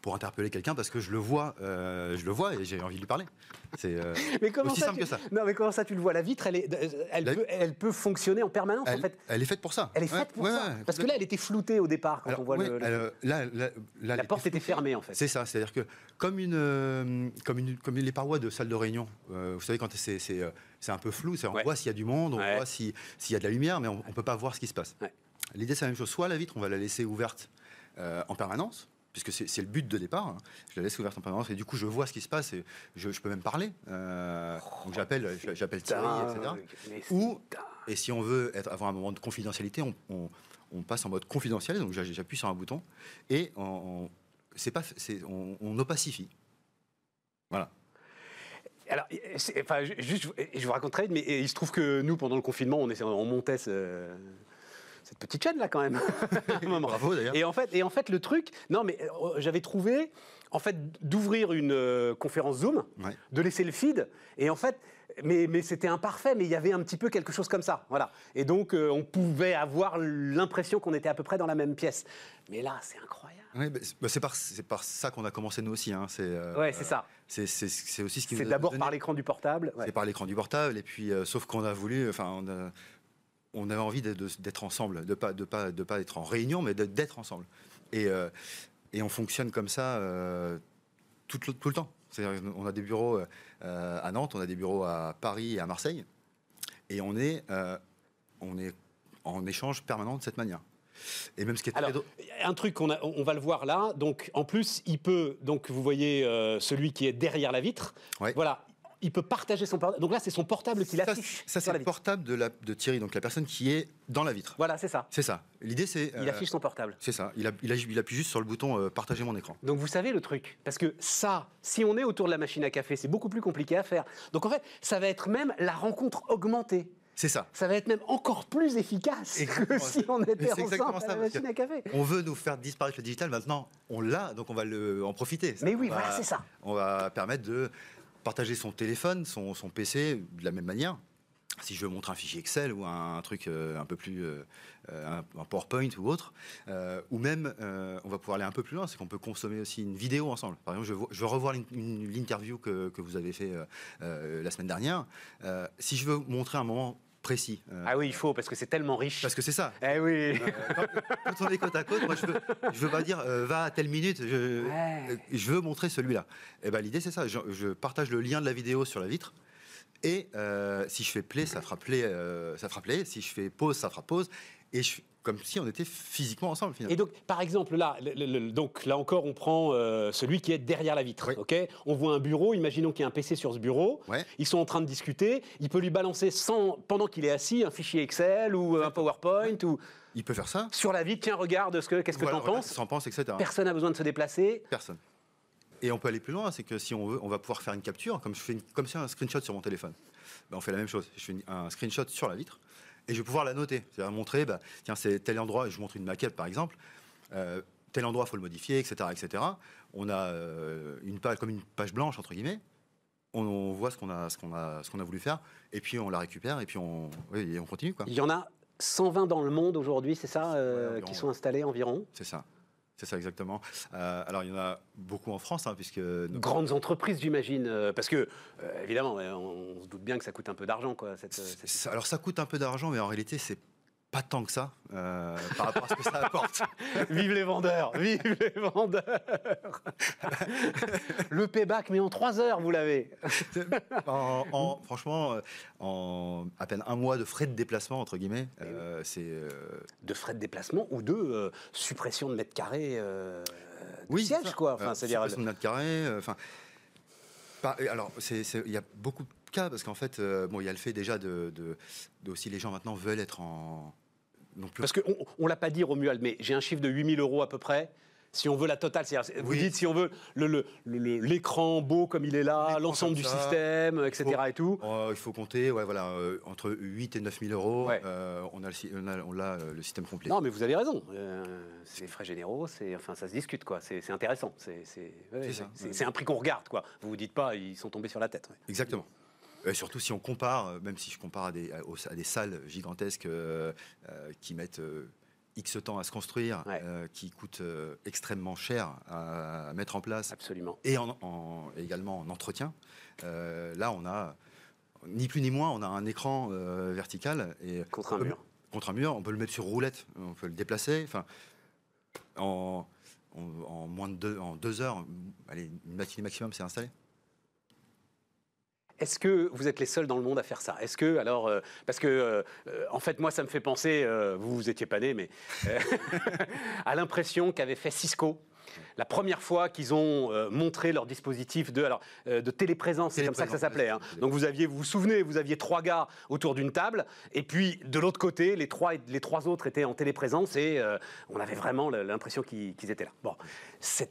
pour interpeller quelqu'un parce que je le vois, euh, je le vois et j'ai envie de lui parler. C'est euh, [laughs] Mais comment aussi ça, simple tu- que ça. Non, mais comment ça tu le vois La vitre, elle, est, elle, La- peut, elle peut fonctionner en permanence, en Elle, fait? elle est faite pour ça. Elle est Ouais, faite pour ouais, ça. ouais, Parce que là, elle était floutée au départ quand Alors, on voit le. le- alors, là, là, là, la porte était était fermée, en fait. C'est ça, c'est-à-dire que comme, une, euh, comme, une, comme les parois de salle de réunion, euh, vous savez, quand c'est c'est, c'est un peu flou, c'est- on voit s'il y a du monde, on voit si- s'il y a de la lumière, mais on ne peut pas voir ce qui se passe. L'idée, c'est la même chose. Soit la vitre, on va la laisser ouverte en permanence, puisque c'est le but de départ. hein. Je la laisse ouverte en permanence et du coup, je vois ce qui se passe et je, je peux même parler. Euh, donc j'appelle j'appelle Thierry, etc. Ou, et si on veut être, avoir un moment de confidentialité, on, on- on passe en mode confidentiel, donc j'a- j'appuie sur un bouton et on, c'est pas, c'est- on, on opacifie. Voilà. Alors, enfin, ju- juste, je vous raconterai, mais il se trouve que nous, pendant le confinement, on, essaie- on montait ce- cette petite chaîne là quand même. À [laughs] un moment. Bravo d'ailleurs. Et en fait, et en fait, le truc, non, mais euh, j'avais trouvé, en fait, d'ouvrir une euh, conférence Zoom, Ouais. de laisser le feed, et en fait, mais, mais c'était imparfait, mais il y avait un petit peu quelque chose comme ça, voilà. Et donc, euh, on pouvait avoir l'impression qu'on était à peu près dans la même pièce. Mais là, c'est incroyable. Ouais, bah, c'est par, ça qu'on a commencé nous aussi. hein. C'est Ouais, c'est ça. c'est- aussi ce qui C'est d'abord par l'écran du portable. ouais. C'est par l'écran du portable, et puis sauf qu'on a voulu, enfin, on, avait envie d'être ensemble, de pas, de pas, de pas être en réunion, mais d'être ensemble. Et, euh, et on fonctionne comme ça euh, tout, le- tout le temps. On a des bureaux euh, à Nantes, on a des bureaux à Paris et à Marseille, et on est, on est en échange permanent de cette manière. Et même ce qui est Alors, un truc qu'on on va le voir là. Donc, en plus, il peut. Donc, vous voyez euh, celui qui est derrière la vitre. Ouais. Voilà. Il peut partager son portable. Donc là, c'est son portable qui ça, l'affiche. ça, c'est le portable de, la, de Thierry, donc la personne qui est dans la vitre. Voilà, c'est ça. C'est ça. L'idée, c'est. Il euh, affiche son portable. C'est ça. Il, a- il a- il appuie juste sur le bouton euh, partager mon écran. Donc vous savez le truc, parce que ça, si on est autour de la machine à café, c'est beaucoup plus compliqué à faire. Donc en fait, ça va être même la rencontre augmentée. C'est ça. Ça va être même encore plus efficace Exactement. que [laughs] si on était ensemble exactement à ça, la machine à café. On veut nous faire disparaître le digital. Maintenant, on l'a, donc on va le, en profiter. Mais oui, On voilà, c'est ça. On va permettre de partager son téléphone, son, son PC de la même manière. Si je veux montrer un fichier Excel ou un, truc euh, un peu plus, euh, euh, un, PowerPoint ou autre, ou même, on va pouvoir aller un peu plus loin, c'est qu'on peut consommer aussi une vidéo ensemble. Par exemple, je veux, revoir l'interview que, que vous avez fait la semaine dernière. Si je veux montrer un moment précis, euh, Ah oui, il faut, parce que c'est tellement riche. parce que c'est ça. Eh oui. quand, quand on est côte à côte, moi je veux, je veux pas dire euh, va à telle minute, je, Ouais. euh, je veux montrer celui-là. Et ben l'idée c'est ça, je, je partage le lien de la vidéo sur la vitre. Et euh, si je fais play, ça fera play, euh, ça fera play. Si je fais pause, ça fera pause. Et je, comme si on était physiquement ensemble finalement. Et donc, par exemple, là, le- le- le- donc, là encore, on prend euh, celui qui est derrière la vitre. Oui. on voit un bureau, imaginons qu'il y a un PC sur ce bureau. Ouais. Ils sont en train de discuter. Il peut lui balancer, sans, pendant qu'il est assis, un fichier Excel ou un PowerPoint ou Il peut faire ça. sur la vitre. Tiens, regarde, ce que, qu'est-ce que t'en penses t'en penses, etc. Personne n'a besoin de se déplacer. Personne. Et on peut aller plus loin, c'est que si on veut, on va pouvoir faire une capture, comme je fais une- comme si un screenshot sur mon téléphone. Ben, on fait la même chose. Je fais une- un screenshot sur la vitre et je vais pouvoir la noter. C'est-à-dire montrer, bah, tiens, c'est tel endroit, et je montre une maquette par exemple, euh, tel endroit, il faut le modifier, etc. etc. On a euh, une page, comme une page blanche, entre guillemets. On, on voit ce qu'on a, ce qu'on a, ce qu'on a voulu faire, et puis on la récupère, et puis on, oui, et on continue. quoi. Il y en a 120 dans le monde aujourd'hui, c'est ça, euh, environ, qui sont installés environ? C'est ça. C'est ça exactement. Euh, alors il y en a beaucoup en France, hein, puisque nos- Grandes entreprises, j'imagine, euh, parce que euh, évidemment, on, on se doute bien que ça coûte un peu d'argent, quoi. Cette, cette- Ça- Alors ça coûte un peu d'argent, mais en réalité c'est pas tant que ça euh, par rapport à ce que ça apporte. [laughs] Vive les vendeurs, vive les vendeurs. [laughs] Le payback, mais en trois heures, vous l'avez. [laughs] En- en- franchement, euh, en à peine un mois de frais de déplacement entre guillemets, Eh euh, c'est euh, De frais de déplacement ou de suppression de mètres carrés de c'est siège, ça. quoi. Enfin, c'est-à-dire. suppression de mètres carrés. Enfin, alors il y a beaucoup de cas parce qu'en fait, euh, bon, il y a le fait déjà de, de, de aussi les gens maintenant veulent être en Parce qu'on ne l'a pas dit, Romuald, mais j'ai un chiffre de 8000 euros à peu près. Si on veut la totale, c'est-à-dire, vous dites si on veut l'écran beau comme il est là, l'ensemble du ça. système, etc. Faut- et tout. Oh, il faut compter, ouais, voilà, euh, entre 8 et 9 000 euros. Ouais. euh, on a le, si- on a, on a, euh, le système complet. Non, mais vous avez raison. C'est les frais généraux, c'est enfin ça se discute quoi. C'est intéressant. C'est ouais, un prix qu'on regarde quoi. Vous vous dites pas ils sont tombés sur la tête. Exactement. Et surtout si on compare, euh, même si je compare à des, à, aux- à des salles gigantesques euh, euh, qui mettent euh, X temps à se construire, Ouais. euh, qui coûte euh, extrêmement cher à, à mettre en place, Absolument. et en, en- également en entretien. Euh, là, on a ni plus ni moins, on a un écran euh, vertical et Contre un mur. contre un mur, on peut le mettre sur roulette, on peut le déplacer. Enfin, en, en- en moins de deux, en deux heures, allez, une matinée maximum, c'est installé. Est-ce que vous êtes les seuls dans le monde à faire ça? Est-ce que, alors, euh, parce que, euh, euh, en fait, moi, ça me fait penser, vous, vous étiez pas né, mais [laughs] à l'impression qu'avait fait Cisco. La première fois qu'ils ont euh, montré leur dispositif de, alors, euh, de téléprésence, c'est comme ça que ça s'appelait. hein. Donc vous aviez, vous vous souvenez, vous aviez trois gars autour d'une table, et puis de l'autre côté, les trois, les trois autres étaient en téléprésence, et euh, on avait vraiment l'impression qu'ils étaient là. Bon, ça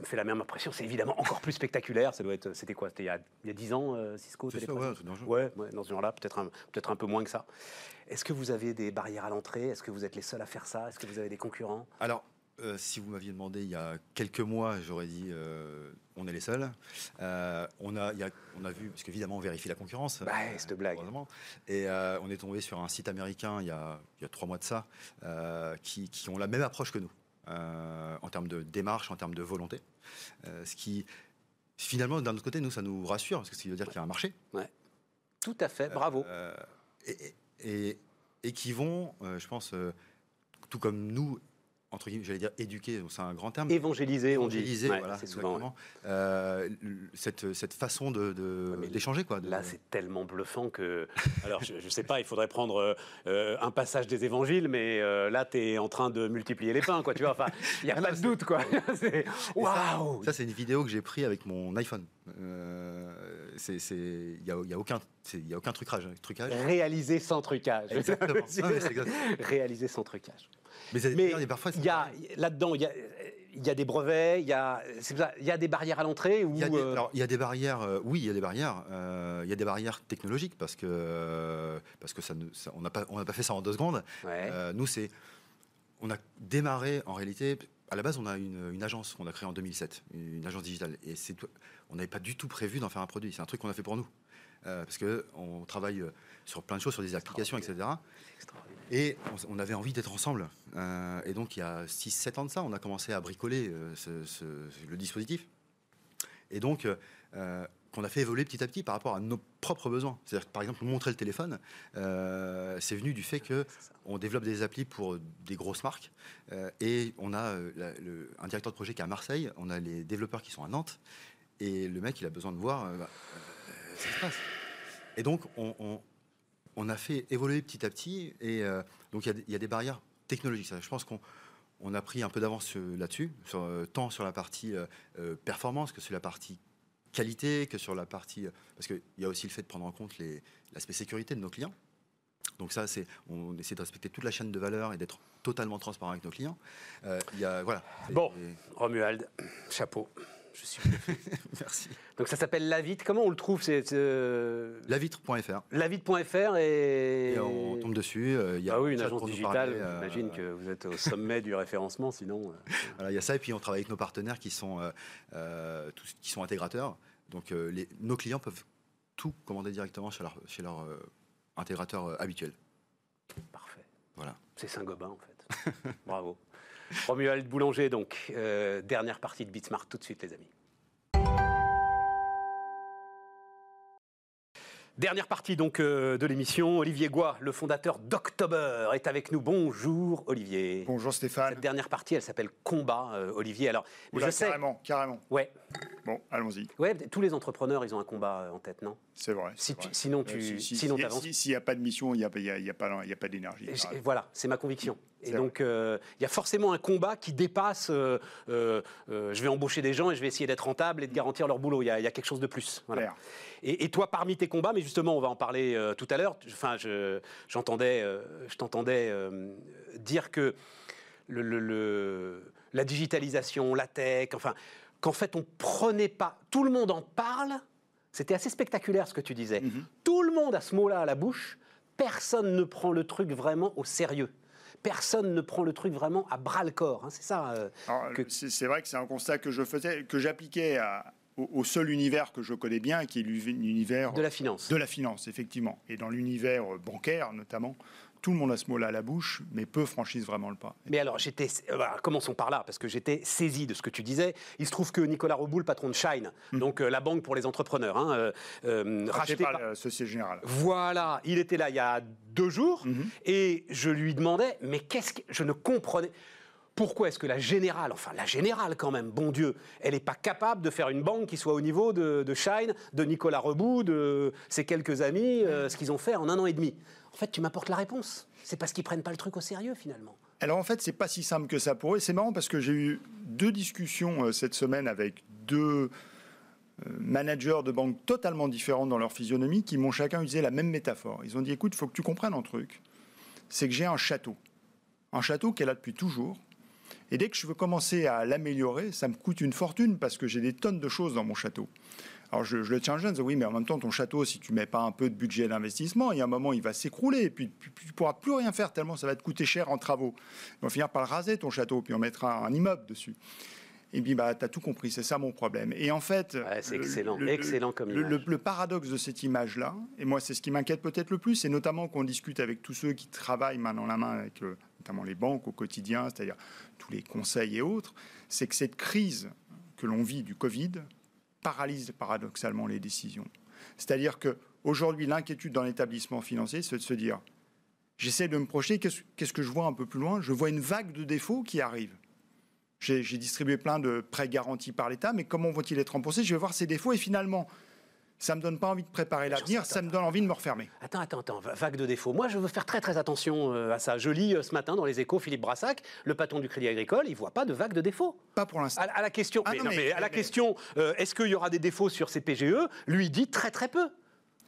me fait la même impression. C'est évidemment encore plus spectaculaire. Ça doit être, c'était quoi C'était il y a, 10 ans, Cisco C'est ça, ouais. Ouais, ouais, dans ce genre-là, peut-être un, un peu moins que ça. Est-ce que vous avez des barrières à l'entrée? Est-ce que vous êtes les seuls à faire ça? Est-ce que vous avez des concurrents? Alors, euh, si vous m'aviez demandé il y a quelques mois, j'aurais dit euh, on est les seuls. Euh, on, a, il y a- on a vu, parce qu'évidemment, on vérifie la concurrence. Bah, cette blague. Et on est tombé sur un site américain il y a, il y a trois mois de ça, qui, qui ont la même approche que nous, en termes de démarche, en termes de volonté. Ce qui, finalement, d'un autre côté, nous, ça nous rassure, parce que ça veut dire qu'il y a un marché. Tout à fait, bravo. Et, et- et qui vont, je pense, tout comme nous, entre guillemets, j'allais dire éduquer, c'est un grand terme. Évangéliser, on dit. évangéliser, Ouais, voilà, c'est souvent. exactement. Euh, cette, cette façon de, de- d'échanger, quoi. de- Là, c'est tellement bluffant que. Alors, je ne sais pas, il faudrait prendre euh, euh, un passage des évangiles, mais euh, là, tu es en train de multiplier les pains, quoi. Tu vois, enfin, il n'y a [laughs] pas de doute, quoi. [laughs] Waouh Ça, c'est une vidéo que j'ai prise avec mon iPhone. C'est, c'est, il y a, y a aucun, y a aucun trucage, trucage. Réaliser sans trucage. Exactement. [laughs] Ah, mais c'est exact. Réaliser sans trucage. Mais, Mais regarde, parfois, il y a là-dedans, il y a, il y a des brevets, il y a, ça, il y a des barrières à l'entrée ou Il y, a des, euh, alors, il y a des barrières, euh, oui, il y a des barrières. euh, il y a des barrières technologiques parce que, euh, parce que ça, on n'a pas, on n'a pas fait ça en deux secondes. ouais. Nous, c'est, on a démarré en réalité. À la base, on a une, une agence qu'on a créée en 2007, une agence digitale, et c'est, on n'avait pas du tout prévu d'en faire un produit. C'est un truc qu'on a fait pour nous, parce que on travaille sur plein de choses, sur des applications, etc. Extraordinaire. Et on, on avait envie d'être ensemble. Euh, et donc, il y a 6-7 ans de ça, on a commencé à bricoler euh, ce- ce- le dispositif. Et donc, euh, qu'on a fait évoluer petit à petit par rapport à nos propres besoins. C'est-à-dire, que, par exemple, montrer le téléphone, euh, c'est venu du fait que on développe des applis pour des grosses marques. euh, et on a euh, la- le- un directeur de projet qui est à Marseille, on a les développeurs qui sont à Nantes. Et le mec, il a besoin de voir bah, ce qui se passe. Et donc, on, on- on a fait évoluer petit à petit. Et euh, donc, il y a des- il y, a des barrières technologiques. Je pense qu'on on a pris un peu d'avance là-dessus, sur, euh, tant sur la partie euh, performance que sur la partie qualité, que sur la partie... parce qu'il y a aussi le fait de prendre en compte l'aspect sécurité de nos clients. Donc ça, c'est, on essaie de respecter toute la chaîne de valeur et d'être totalement transparent avec nos clients. Il y a, voilà. Bon. Romuald, chapeau. Je suis. [laughs] merci. Donc ça s'appelle Lavite. Comment on le trouve C'est euh, Lavitre.fr. lavite.fr et. Et on tombe dessus. euh, il y a Ah oui, une agence digitale. euh, J'imagine que vous êtes au sommet du référencement, sinon. euh, [laughs] Voilà, il y a ça, et puis on travaille avec nos partenaires qui sont, euh, tous- qui sont intégrateurs. Donc les- nos clients peuvent tout commander directement chez leur, chez leur intégrateur habituel. Parfait. Voilà. C'est Saint-Gobain, en fait. [laughs] Bravo. Romuald Boulanger, donc, euh, dernière partie de Beatsmart, tout de suite, les amis. Dernière partie donc euh, de l'émission. Olivier Goua, le fondateur d'October, est avec nous. Bonjour Olivier. Bonjour Stéphane. Cette dernière partie, elle s'appelle Combat, euh, Olivier. Alors, Oula, je sais. Carrément, carrément. Ouais, Bon, allons-y. ouais, tous les entrepreneurs, ils ont un combat euh, en tête, non? C'est vrai. Si c'est tu- vrai. sinon, tu, Euh, si- si- sinon si- t'avances. si- S'il n'y a pas de mission, il n'y a, il y a- il y a pas, il y a pas d'énergie. Voilà, c'est ma conviction. Et donc, euh, il y a forcément un combat qui dépasse. euh, euh, euh, je vais embaucher des gens et je vais essayer d'être rentable et de garantir leur boulot. Il y a, il y a quelque chose de plus. Voilà. Et, et toi, parmi tes combats, mais justement, on va en parler tout à l'heure. Enfin, je, j'entendais, je t'entendais dire que le, le- le- la digitalisation, la tech, enfin, qu'en fait, on prenait pas. Tout le monde en parle. C'était assez spectaculaire ce que tu disais. Mhm. Tout le monde a ce mot-là à la bouche. Personne ne prend le truc vraiment au sérieux. Personne ne prend le truc vraiment à bras le corps. hein. C'est ça. euh, que- C'est vrai que c'est un constat que je faisais, que j'appliquais à- au, seul univers que je connais bien, qui est l'uni- l'univers de la finance. de la finance, effectivement, et dans l'univers euh, bancaire notamment. Tout le monde a ce mot-là à la bouche, mais peu franchissent vraiment le pas. Mais alors, j'étais. euh, commençons par là, parce que j'étais saisi de ce que tu disais. Il se trouve que Nicolas Reboul, patron de Shine, donc euh, la banque pour les entrepreneurs, hein, euh, euh, Racheté racheté par par- la Société Générale. Voilà, il était là il y a deux jours, et je lui demandais, mais qu'est-ce que. Je ne comprenais. Pourquoi est-ce que la générale, enfin la générale quand même, bon Dieu, elle n'est pas capable de faire une banque qui soit au niveau de, de Shine, de Nicolas Rebout, de ses quelques amis, euh, ce qu'ils ont fait en un an et demi? En fait, tu m'apportes la réponse. C'est parce qu'ils prennent pas le truc au sérieux finalement. Alors en fait, c'est pas si simple que ça pour eux. C'est marrant parce que j'ai eu deux discussions euh, cette semaine avec deux euh, managers de banques totalement différents dans leur physionomie qui m'ont chacun utilisé la même métaphore. Ils ont dit écoute, il faut que tu comprennes un truc. C'est que j'ai un château. Un château est là depuis toujours. Et dès que je veux commencer à l'améliorer, ça me coûte une fortune parce que j'ai des tonnes de choses dans mon château. Alors je, je le tiens jeune, je dis, oui, mais en même temps, ton château, si tu mets pas un peu de budget d'investissement, il y a un moment, il va s'écrouler, et puis, puis, puis tu pourras plus rien faire tellement ça va te coûter cher en travaux. On va finir par le raser, ton château, puis on mettra un immeuble dessus. Et puis, bah, tu as tout compris, c'est ça mon problème. Et en fait. Ouais, c'est le- excellent, le- excellent comme le, le- le paradoxe de cette image-là, et moi, c'est ce qui m'inquiète peut-être le plus, et notamment qu'on discute avec tous ceux qui travaillent main dans la main avec euh, notamment les banques au quotidien, c'est-à-dire tous les conseils et autres, c'est que cette crise que l'on vit du Covid paralyse paradoxalement les décisions. C'est-à-dire que aujourd'hui, l'inquiétude dans l'établissement financier, c'est de se dire j'essaie de me projeter, qu'est-ce que je vois un peu plus loin? Je vois une vague de défauts qui arrive. J'ai distribué plein de prêts garantis par l'État, mais comment vont-ils être remboursés? Je vais voir ces défauts et finalement, ça me donne pas envie de préparer l'avenir, ça me donne envie de me refermer. Attends, attends, attends, va- vague de défauts. Moi, je veux faire très très attention euh, à ça. Je lis euh, ce matin dans les échos Philippe Brassac, le patron du Crédit Agricole, il voit pas de vague de défauts. Pas pour l'instant. À, à la question, Ah mais non, non, mais- mais à la mais- question, euh, est-ce qu'il y aura des défauts sur ces PGE Lui dit très très peu,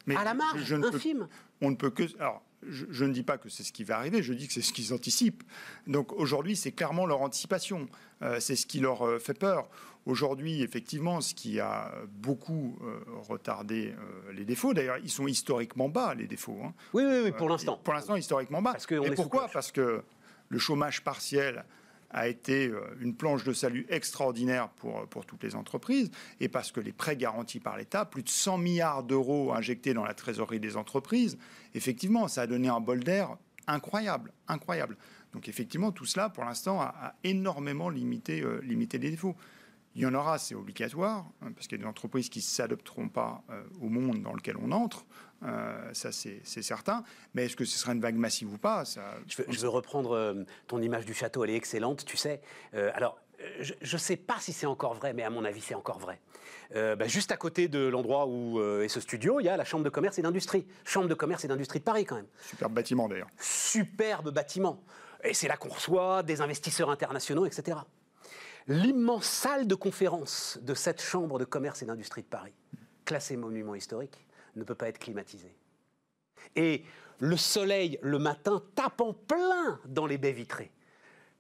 Mais à la marge, je- je ne peux- infime. on ne peut que. Alors, je, je ne dis pas que c'est ce qui va arriver, je dis que c'est ce qu'ils anticipent. Donc aujourd'hui, c'est clairement leur anticipation. Euh, c'est ce qui leur euh, fait peur. Aujourd'hui, effectivement, ce qui a beaucoup euh, retardé euh, les défauts, d'ailleurs, ils sont historiquement bas, les défauts. hein. Oui, oui, oui, pour l'instant. Pour l'instant, historiquement bas. Parce Et pourquoi? Parce que le chômage partiel a été euh, une planche de salut extraordinaire pour, pour toutes les entreprises, et parce que les prêts garantis par l'État, plus de 100 milliards d'euros injectés dans la trésorerie des entreprises, effectivement, ça a donné un bol d'air incroyable, incroyable. Donc effectivement, tout cela, pour l'instant, a, a énormément limité, euh, limité les défauts. Il y en aura, c'est obligatoire, hein, parce qu'il y a des entreprises qui ne s'adapteront pas euh, au monde dans lequel on entre, euh, ça c'est certain. Mais est-ce que ce sera une vague massive ou pas ça, Je veux, je veux reprendre euh, ton image du château, elle est excellente, tu sais. Alors, je ne sais pas si c'est encore vrai, mais à mon avis, c'est encore vrai. Euh, bah, juste à côté de l'endroit où euh, est ce studio, il y a la Chambre de commerce et d'industrie. Chambre de commerce et d'industrie de Paris, quand même. Superbe bâtiment d'ailleurs. superbe bâtiment. Et c'est là qu'on reçoit des investisseurs internationaux, etc. L'immense salle de conférence de cette chambre de commerce et d'industrie de Paris, classée monument historique, ne peut pas être climatisée. Et le soleil, le matin, tape en plein dans les baies vitrées.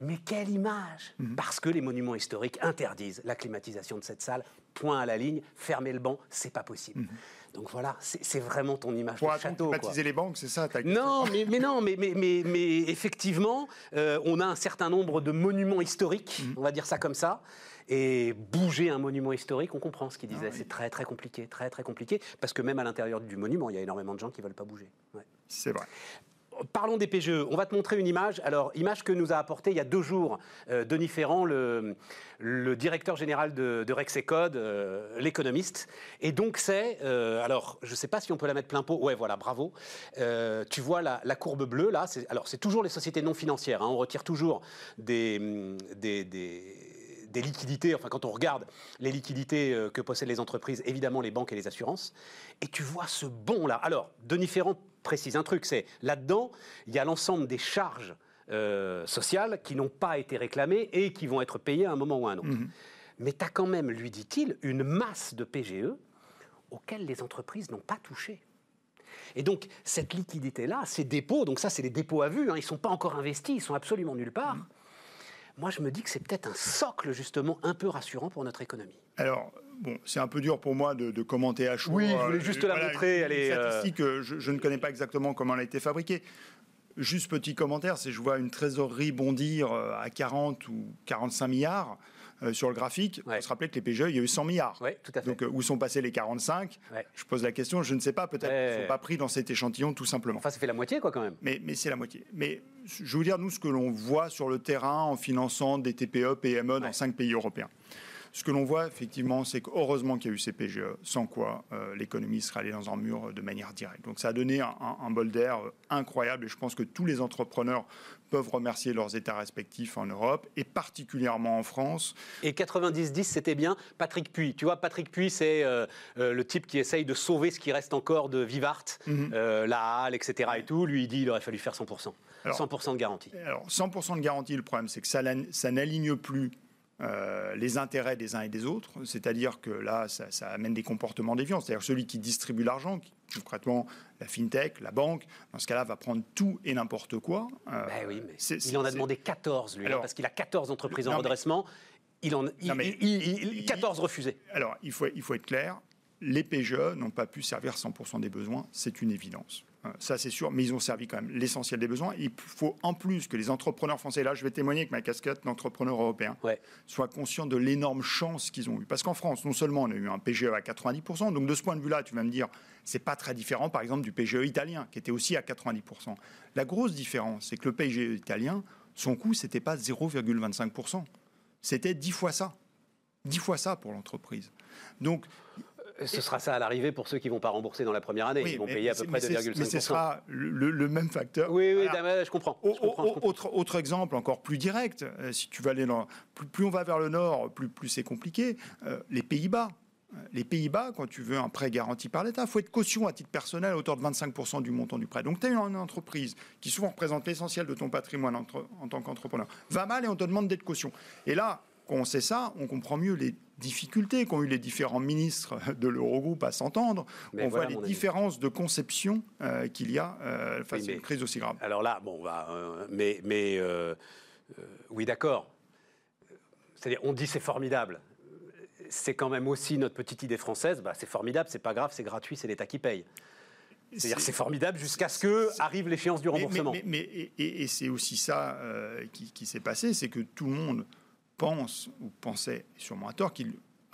Mais quelle image Parce que les monuments historiques interdisent la climatisation de cette salle. Point à la ligne, fermer le banc, c'est pas possible. Donc voilà, c'est vraiment ton image Pour de château. les banques, c'est ça ta- Non, mais, mais non, mais, mais, mais, mais effectivement, euh, on a un certain nombre de monuments historiques, on va dire ça comme ça. Et bouger un monument historique, on comprend ce qu'il disait. C'est très très compliqué, très très compliqué, parce que même à l'intérieur du monument, il y a énormément de gens qui veulent pas bouger. Ouais. C'est vrai. Parlons des PGE. On va te montrer une image. Alors, image que nous a apportée il y a deux jours euh, Denis Ferrand, le, directeur général de, de Rexecode, euh, l'économiste. Et donc, c'est. euh, alors, je ne sais pas si on peut la mettre plein pot. Ouais, voilà, bravo. Tu vois la, courbe bleue, là. Alors, c'est toujours les sociétés non financières. hein. On retire toujours des. des- liquidités, enfin quand on regarde les liquidités que possèdent les entreprises, évidemment les banques et les assurances, et tu vois ce bond-là. Alors, Denis Ferrand précise un truc, c'est là-dedans, il y a l'ensemble des charges euh, sociales qui n'ont pas été réclamées et qui vont être payées à un moment ou à un autre. Mais tu as quand même, lui dit-il, une masse de PGE auxquelles les entreprises n'ont pas touché. Et donc, cette liquidité-là, ces dépôts, donc ça, c'est les dépôts à vue, hein, ils ne sont pas encore investis, ils sont absolument nulle part. Moi, je me dis que c'est peut-être un socle, justement, un peu rassurant pour notre économie. Alors, bon, c'est un peu dur pour moi de, de commenter à chaud. Oui, je voulais euh, juste te la voilà, montrer, elle est, euh, statistique, euh, je, je ne connais pas exactement comment elle a été fabriquée. Juste petit commentaire, c'est je vois une trésorerie bondir euh, à 40 ou 45 milliards. euh, sur le graphique, Ouais. on se rappelait que les PGE, il y a eu 100 milliards. Tout à fait. Donc, euh, où sont passés les 45 Ouais. Je pose la question, je ne sais pas, peut-être qu'ils ne sont pas pris dans cet échantillon, tout simplement. Enfin, ça fait la moitié, quoi, quand même. Mais, mais c'est la moitié. Mais je veux dire, nous, ce que l'on voit sur le terrain en finançant des TPE, PME dans Ouais. cinq pays européens, ce que l'on voit effectivement, c'est qu'heureusement qu'il y a eu ces PGE, sans quoi euh, l'économie serait allée dans un mur euh, de manière directe. Donc ça a donné un, un- bol d'air euh, incroyable et je pense que tous les entrepreneurs peuvent remercier leurs États respectifs en Europe et particulièrement en France. Et 90-10, c'était bien. Patrick Puy, tu vois, Patrick Puy, c'est euh, euh, le type qui essaye de sauver ce qui reste encore de Vivart, Mhm. la Halle, etc. Et tout. Lui, il dit il aurait fallu faire 100%. Alors- 100% de garantie. Alors 100% de garantie, le problème c'est que ça n'aligne plus euh, les intérêts des uns et des autres, c'est-à-dire que là, ça, ça amène des comportements déviants. C'est-à-dire celui qui distribue l'argent, concrètement la fintech, la banque, dans ce cas-là, va prendre tout et n'importe quoi. Euh, Ben oui, mais c'est- il en a demandé 14, lui, hein, Alors- parce qu'il a 14 entreprises en mais- redressement. Il en, il, Non, mais- il- il- il- 14 refusés. Alors, il faut, il faut être clair, les PGE n'ont pas pu servir 100% des besoins, c'est une évidence. Euh, Ça, c'est sûr, mais ils ont servi quand même l'essentiel des besoins. Il faut en plus que les entrepreneurs français, là, je vais témoigner avec ma casquette d'entrepreneur européen, Ouais. soient conscients de l'énorme chance qu'ils ont eue. Parce qu'en France, non seulement on a eu un PGE à 90%, donc de ce point de vue-là, tu vas me dire, c'est pas très différent, par exemple, du PGE italien, qui était aussi à 90%. La grosse différence, c'est que le PGE italien, son coût, c'était pas 0,25%. C'était 10 fois ça. 10 fois ça pour l'entreprise. Donc, Ce sera ça à l'arrivée pour ceux qui ne vont pas rembourser dans la première année. oui, Ils vont payer à peu près mais c'est- Mais ce 2,5%. sera le, le même facteur. Oui, oui, Voilà. je comprends. Je comprends, au- je comprends. autre, autre exemple encore plus direct, euh, si tu vas aller dans, plus, plus on va vers le nord, plus, plus c'est compliqué. Euh, les Pays-Bas. Euh, Les Pays-Bas, quand tu veux un prêt garanti par l'État, il faut être caution à titre personnel à hauteur de 25% du montant du prêt. Donc tu as une entreprise qui souvent représente l'essentiel de ton patrimoine en tant qu'entrepreneur. Va mal et on te demande d'être caution. Et là, quand on sait ça, on comprend mieux les difficultés qu'ont eu les différents ministres de l'Eurogroupe à s'entendre. Mais on voilà, voit les différences de conception euh, qu'il y a euh, face Oui, à mais- une crise aussi grave. Alors là, bon, bah, euh, mais, mais oui, d'accord. C'est-à-dire, on dit c'est formidable. C'est quand même aussi notre petite idée française. Bah, c'est formidable, c'est pas grave, c'est gratuit, c'est l'État qui paye. C'est-à-dire, c'est formidable jusqu'à ce que arrive l'échéance du Mais- mais- remboursement. Mais, mais- et, et- et c'est aussi ça euh, qui, qui s'est passé, c'est que tout le monde pense ou pensait, sûrement à tort, qu'à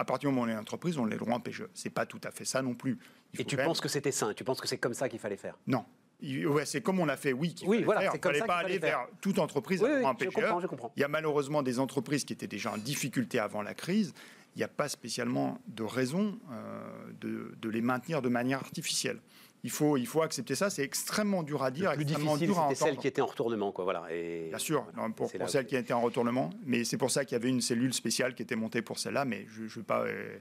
partir du moment où on est une entreprise, on a les droits en PGE. C'est pas tout à fait ça non plus. Il Et tu même- penses que c'était sain? Tu penses que c'est comme ça qu'il fallait faire? Non. Ouais, c'est comme on a fait, oui, qu'il Oui, voilà, faire. Il comme fallait ça pas qu'il aller fallait vers toute entreprise Oui, à un je comprends, je comprends. Il y a malheureusement des entreprises qui étaient déjà en difficulté avant la crise. Il n'y a pas spécialement de raison euh, de, de les maintenir de manière artificielle. Il faut, il faut accepter ça. C'est extrêmement dur à dire, Le plus extrêmement difficile, dur à celle qui était en retournement, quoi. Voilà. Et Bien sûr, non, pour, celle qui été en retournement. Mais c'est pour ça qu'il y avait une cellule spéciale qui était montée pour celle-là. Mais je ne vais pas euh,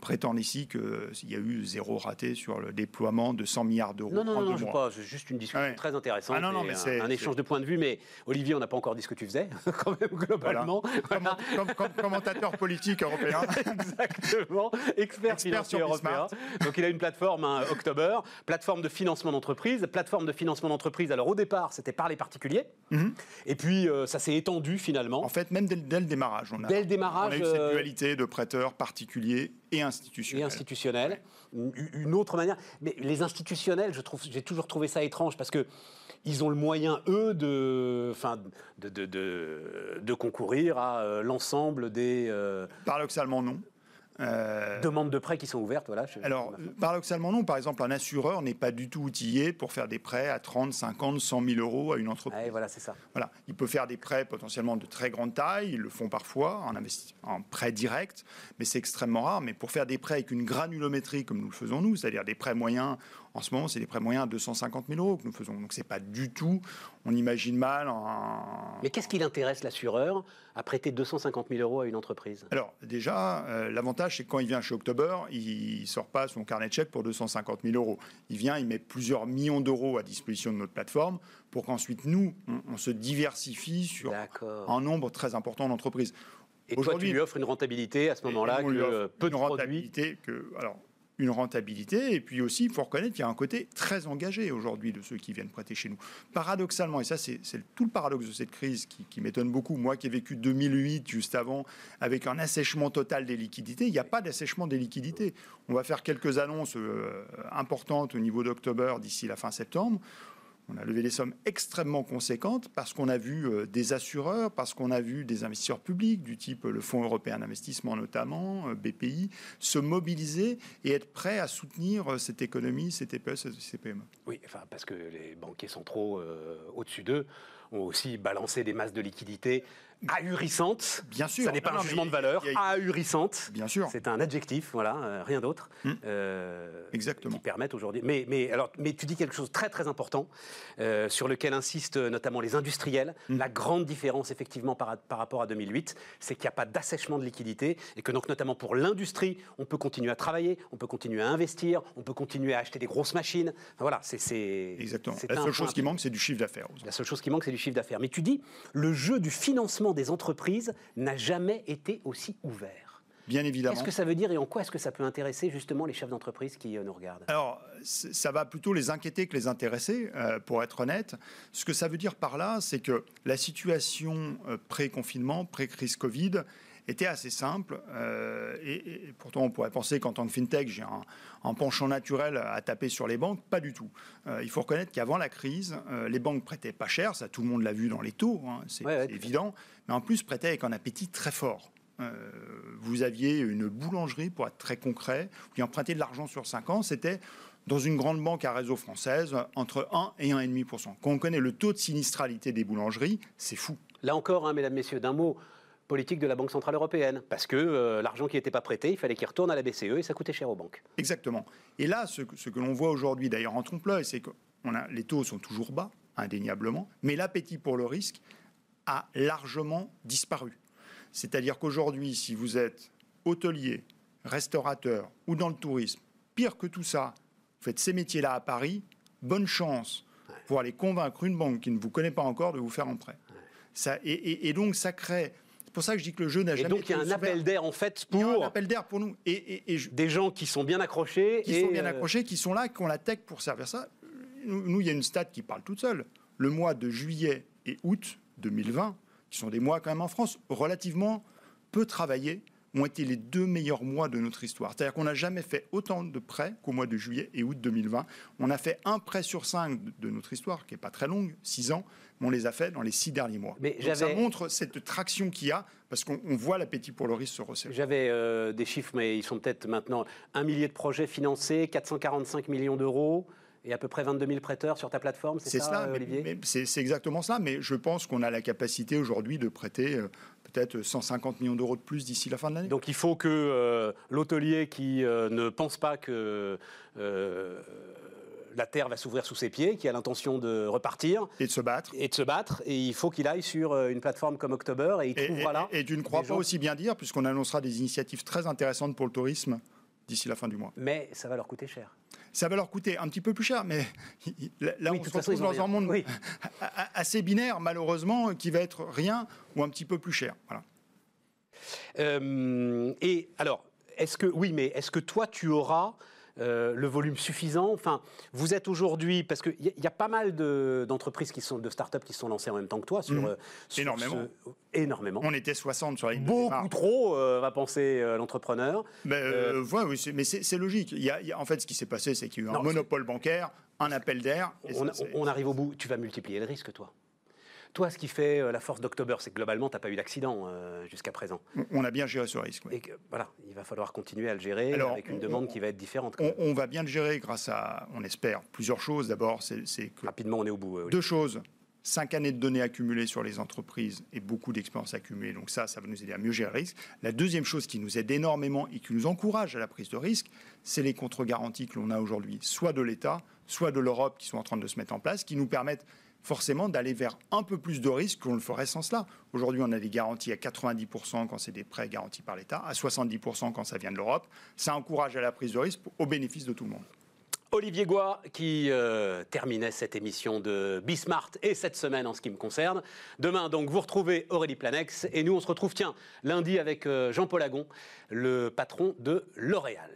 prétendre ici qu'il y a eu zéro raté sur le déploiement de 100 milliards d'euros Non, non, non, non, je pas. C'est juste une discussion Ouais. très intéressante. Ah non, non, et mais un, échange de points de vue. Mais Olivier, on n'a pas encore dit ce que tu faisais, quand même, globalement. Comment- comme, comme commentateur politique européen. [laughs] Exactement, expert, Expert financier européen. Donc il a une plateforme, hein, October, plateforme de financement d'entreprise. Plateforme de financement d'entreprise, alors au départ, c'était par les particuliers. Mhm. Et puis euh, ça s'est étendu finalement. En fait, même dès, dès le démarrage, on a, Dès le démarrage, on a eu cette euh, dualité de prêteurs particuliers et institutionnel. Une, une autre manière. Mais les institutionnels, je trouve, j'ai toujours trouvé ça étrange parce que ils ont le moyen, eux, de, enfin, de, de, de, de concourir à euh, l'ensemble des euh, Paradoxalement, non. Euh, demandes de prêts qui sont ouvertes. Voilà, je- alors, paradoxalement, non. Par exemple, un assureur n'est pas du tout outillé pour faire des prêts à 30, 50, 100 000 euros à une entreprise. Voilà, c'est ça. Voilà. Il peut faire des prêts potentiellement de très grande taille, ils le font parfois en, investi- en prêt direct, mais c'est extrêmement rare. Mais pour faire des prêts avec une granulométrie comme nous le faisons nous, c'est-à-dire des prêts moyens, en ce moment c'est des prêts moyens à 250 000 euros que nous faisons. Donc c'est pas du tout, on imagine mal un... Mais qu'est-ce qui l'intéresse l'assureur à prêter 250 000 euros à une entreprise? Alors déjà, euh, l'avantage c'est que quand il vient chez October, il sort pas son carnet de chèques pour 250 000 euros. Il vient, il met plusieurs millions d'euros à disposition de notre plateforme pour qu'ensuite nous, on, on se diversifie sur un nombre très important d'entreprises. Et toi, tu lui offres une rentabilité à ce moment-là que peu de produits. rentabilité que alors une rentabilité et puis aussi il faut reconnaître qu'il y a un côté très engagé aujourd'hui de ceux qui viennent prêter chez nous. Paradoxalement et ça c'est tout le paradoxe de cette crise qui, m'étonne beaucoup. Moi qui ai vécu 2008 juste avant avec un assèchement total des liquidités, il n'y a pas d'assèchement des liquidités. On va faire quelques annonces euh, importantes au niveau d'October d'ici la fin septembre. On a levé des sommes extrêmement conséquentes parce qu'on a vu euh, des assureurs, parce qu'on a vu des investisseurs publics du type le Fonds européen d'investissement notamment, euh, BPI, se mobiliser et être prêts à soutenir euh, cette économie, ces TPE, ces PME. Oui, enfin, parce que les banquiers centraux au-dessus d'eux ont aussi balancé des masses de liquidités ahurissante. Bien sûr. Ça n'est pas un jugement de valeur. Ahurissante. Bien sûr. C'est un adjectif, voilà, euh, rien d'autre. Hum. Euh, Exactement. Qui permettent aujourd'hui. Mais, mais, alors, mais tu dis quelque chose de très très important euh, sur lequel insistent notamment les industriels. Hum. La grande différence, effectivement, par, par rapport à 2008, c'est qu'il n'y a pas d'assèchement de liquidité et que donc, notamment pour l'industrie, on peut continuer à travailler, on peut continuer à investir, on peut continuer à acheter des grosses machines. voilà, c'est. Exactement. La seule chose qui manque, c'est du chiffre d'affaires. La seule chose qui manque, c'est du chiffre d'affaires. Mais tu dis, le jeu du financement des entreprises n'a jamais été aussi ouvert. Bien évidemment. Qu'est-ce que ça veut dire et en quoi est-ce que ça peut intéresser justement les chefs d'entreprise qui euh, nous regardent? Alors, ça va plutôt les inquiéter que les intéresser, euh, pour être honnête. Ce que ça veut dire par là, c'est que la situation euh, pré-confinement, pré-crise Covid, était assez simple. Euh, et, pourtant, on pourrait penser qu'en tant que fintech, j'ai un, penchant naturel à taper sur les banques. Pas du tout. Euh, il faut reconnaître qu'avant la crise, euh, les banques prêtaient pas cher. Ça, tout le monde l'a vu dans les taux. Hein, c'est évident. Mais en plus, prêtaient avec un appétit très fort. vous aviez une boulangerie, pour être très concret, qui empruntait de l'argent sur 5 ans. C'était dans une grande banque à réseau française, entre 1 et 1,5%. Quand on connaît le taux de sinistralité des boulangeries, c'est fou. Là encore, hein, mesdames, messieurs, d'un mot, politique de la Banque Centrale Européenne, parce que euh, l'argent qui n'était pas prêté, il fallait qu'il retourne à la BCE et ça coûtait cher aux banques. Exactement. Et là, ce, que l'on voit aujourd'hui, d'ailleurs en trompe-l'œil, c'est que les taux sont toujours bas, indéniablement, mais l'appétit pour le risque a largement disparu. C'est-à-dire qu'aujourd'hui, si vous êtes hôtelier, restaurateur ou dans le tourisme, pire que tout ça, vous faites ces métiers-là à Paris, bonne chance pour aller convaincre une banque qui ne vous connaît pas encore de vous faire un prêt. Ça, et, et, donc ça crée pour ça que je dis que le jeu n'a jamais. Et donc il y a un appel d'air en fait pour. un appel d'air pour nous. Et, Des gens qui sont bien accrochés. Qui sont bien euh, accrochés, qui sont là, qui ont la tech pour servir ça. Nous, il y a une stat qui parle toute seule. Le mois de juillet et août 2020, qui sont des mois quand même en France relativement peu travaillés, ont été les deux meilleurs mois de notre histoire. C'est-à-dire qu'on n'a jamais fait autant de prêts qu'au mois de juillet et août 2020. On a fait un prêt sur cinq de notre histoire, qui n'est pas très longue, six ans, on les a fait dans les six derniers mois. Mais ça montre cette traction qu'il y a, parce qu'on voit l'appétit pour le risque se resserrer. J'avais euh, des chiffres, mais ils sont peut-être maintenant un millier de projets financés, 445 millions d'euros et à peu près 22 000 prêteurs sur ta plateforme, c'est ça, cela, Olivier? C'est exactement ça, mais je pense qu'on a la capacité aujourd'hui de prêter euh, peut-être 150 millions d'euros de plus d'ici la fin de l'année. Donc il faut que euh, l'hôtelier qui ne pense pas que la terre va s'ouvrir sous ses pieds, qui a l'intention de repartir. Et de se battre. Et de se battre. Et il faut qu'il aille sur euh, une plateforme comme October et il trouvera là. Et, tu ne crois pas aussi bien dire, puisqu'on annoncera des initiatives très intéressantes pour le tourisme d'ici la fin du mois. Mais ça va leur coûter cher. Ça va leur coûter un petit peu plus cher, mais là, on se retrouve dans un monde assez binaire, malheureusement, qui va être rien ou un petit peu plus cher. Voilà. Euh, et alors, est-ce que oui, mais est-ce que toi tu auras euh, le volume suffisant Enfin, vous êtes aujourd'hui, parce qu'il y, y, a pas mal d'entreprises, qui sont, de start-up qui sont lancées en même temps que toi. Sur, mmh. euh, énormément. énormément. On était 60 sur la ligne Beaucoup trop, euh, va penser l'entrepreneur. Mais, oui, mais c'est logique. Il y, a, en fait, ce qui s'est passé, c'est qu'il y a eu un monopole bancaire, un appel d'air. On, on arrive au bout. Tu vas multiplier le risque, toi. Toi, ce qui fait euh, la force d'October, c'est que globalement, tu n'as pas eu d'accident euh, jusqu'à présent. On a bien géré ce risque. Et voilà, il va falloir continuer à le gérer avec une demande qui va être différente. On, va bien le gérer grâce à, on espère, plusieurs choses. D'abord, c'est que. Rapidement, on est au bout. Deux choses. Cinq années de données accumulées sur les entreprises et beaucoup d'expérience accumulée. Donc ça, ça va nous aider à mieux gérer le risque. La deuxième chose qui nous aide énormément et qui nous encourage à la prise de risque, c'est les contre-garanties que l'on a aujourd'hui, soit de l'État, soit de l'Europe, qui sont en train de se mettre en place, qui nous permettent forcément d'aller vers un peu plus de risques qu'on le ferait sans cela. Aujourd'hui, on a des garanties à 90% quand c'est des prêts garantis par l'État, à 70% quand ça vient de l'Europe. Ça encourage à la prise de risque au bénéfice de tout le monde. Olivier Goua qui euh, terminait cette émission de Bismart et cette semaine en ce qui me concerne. Demain, donc, vous retrouvez Aurélie Planex et nous, on se retrouve, tiens, lundi avec euh, Jean-Paul Agon, le patron de L'Oréal.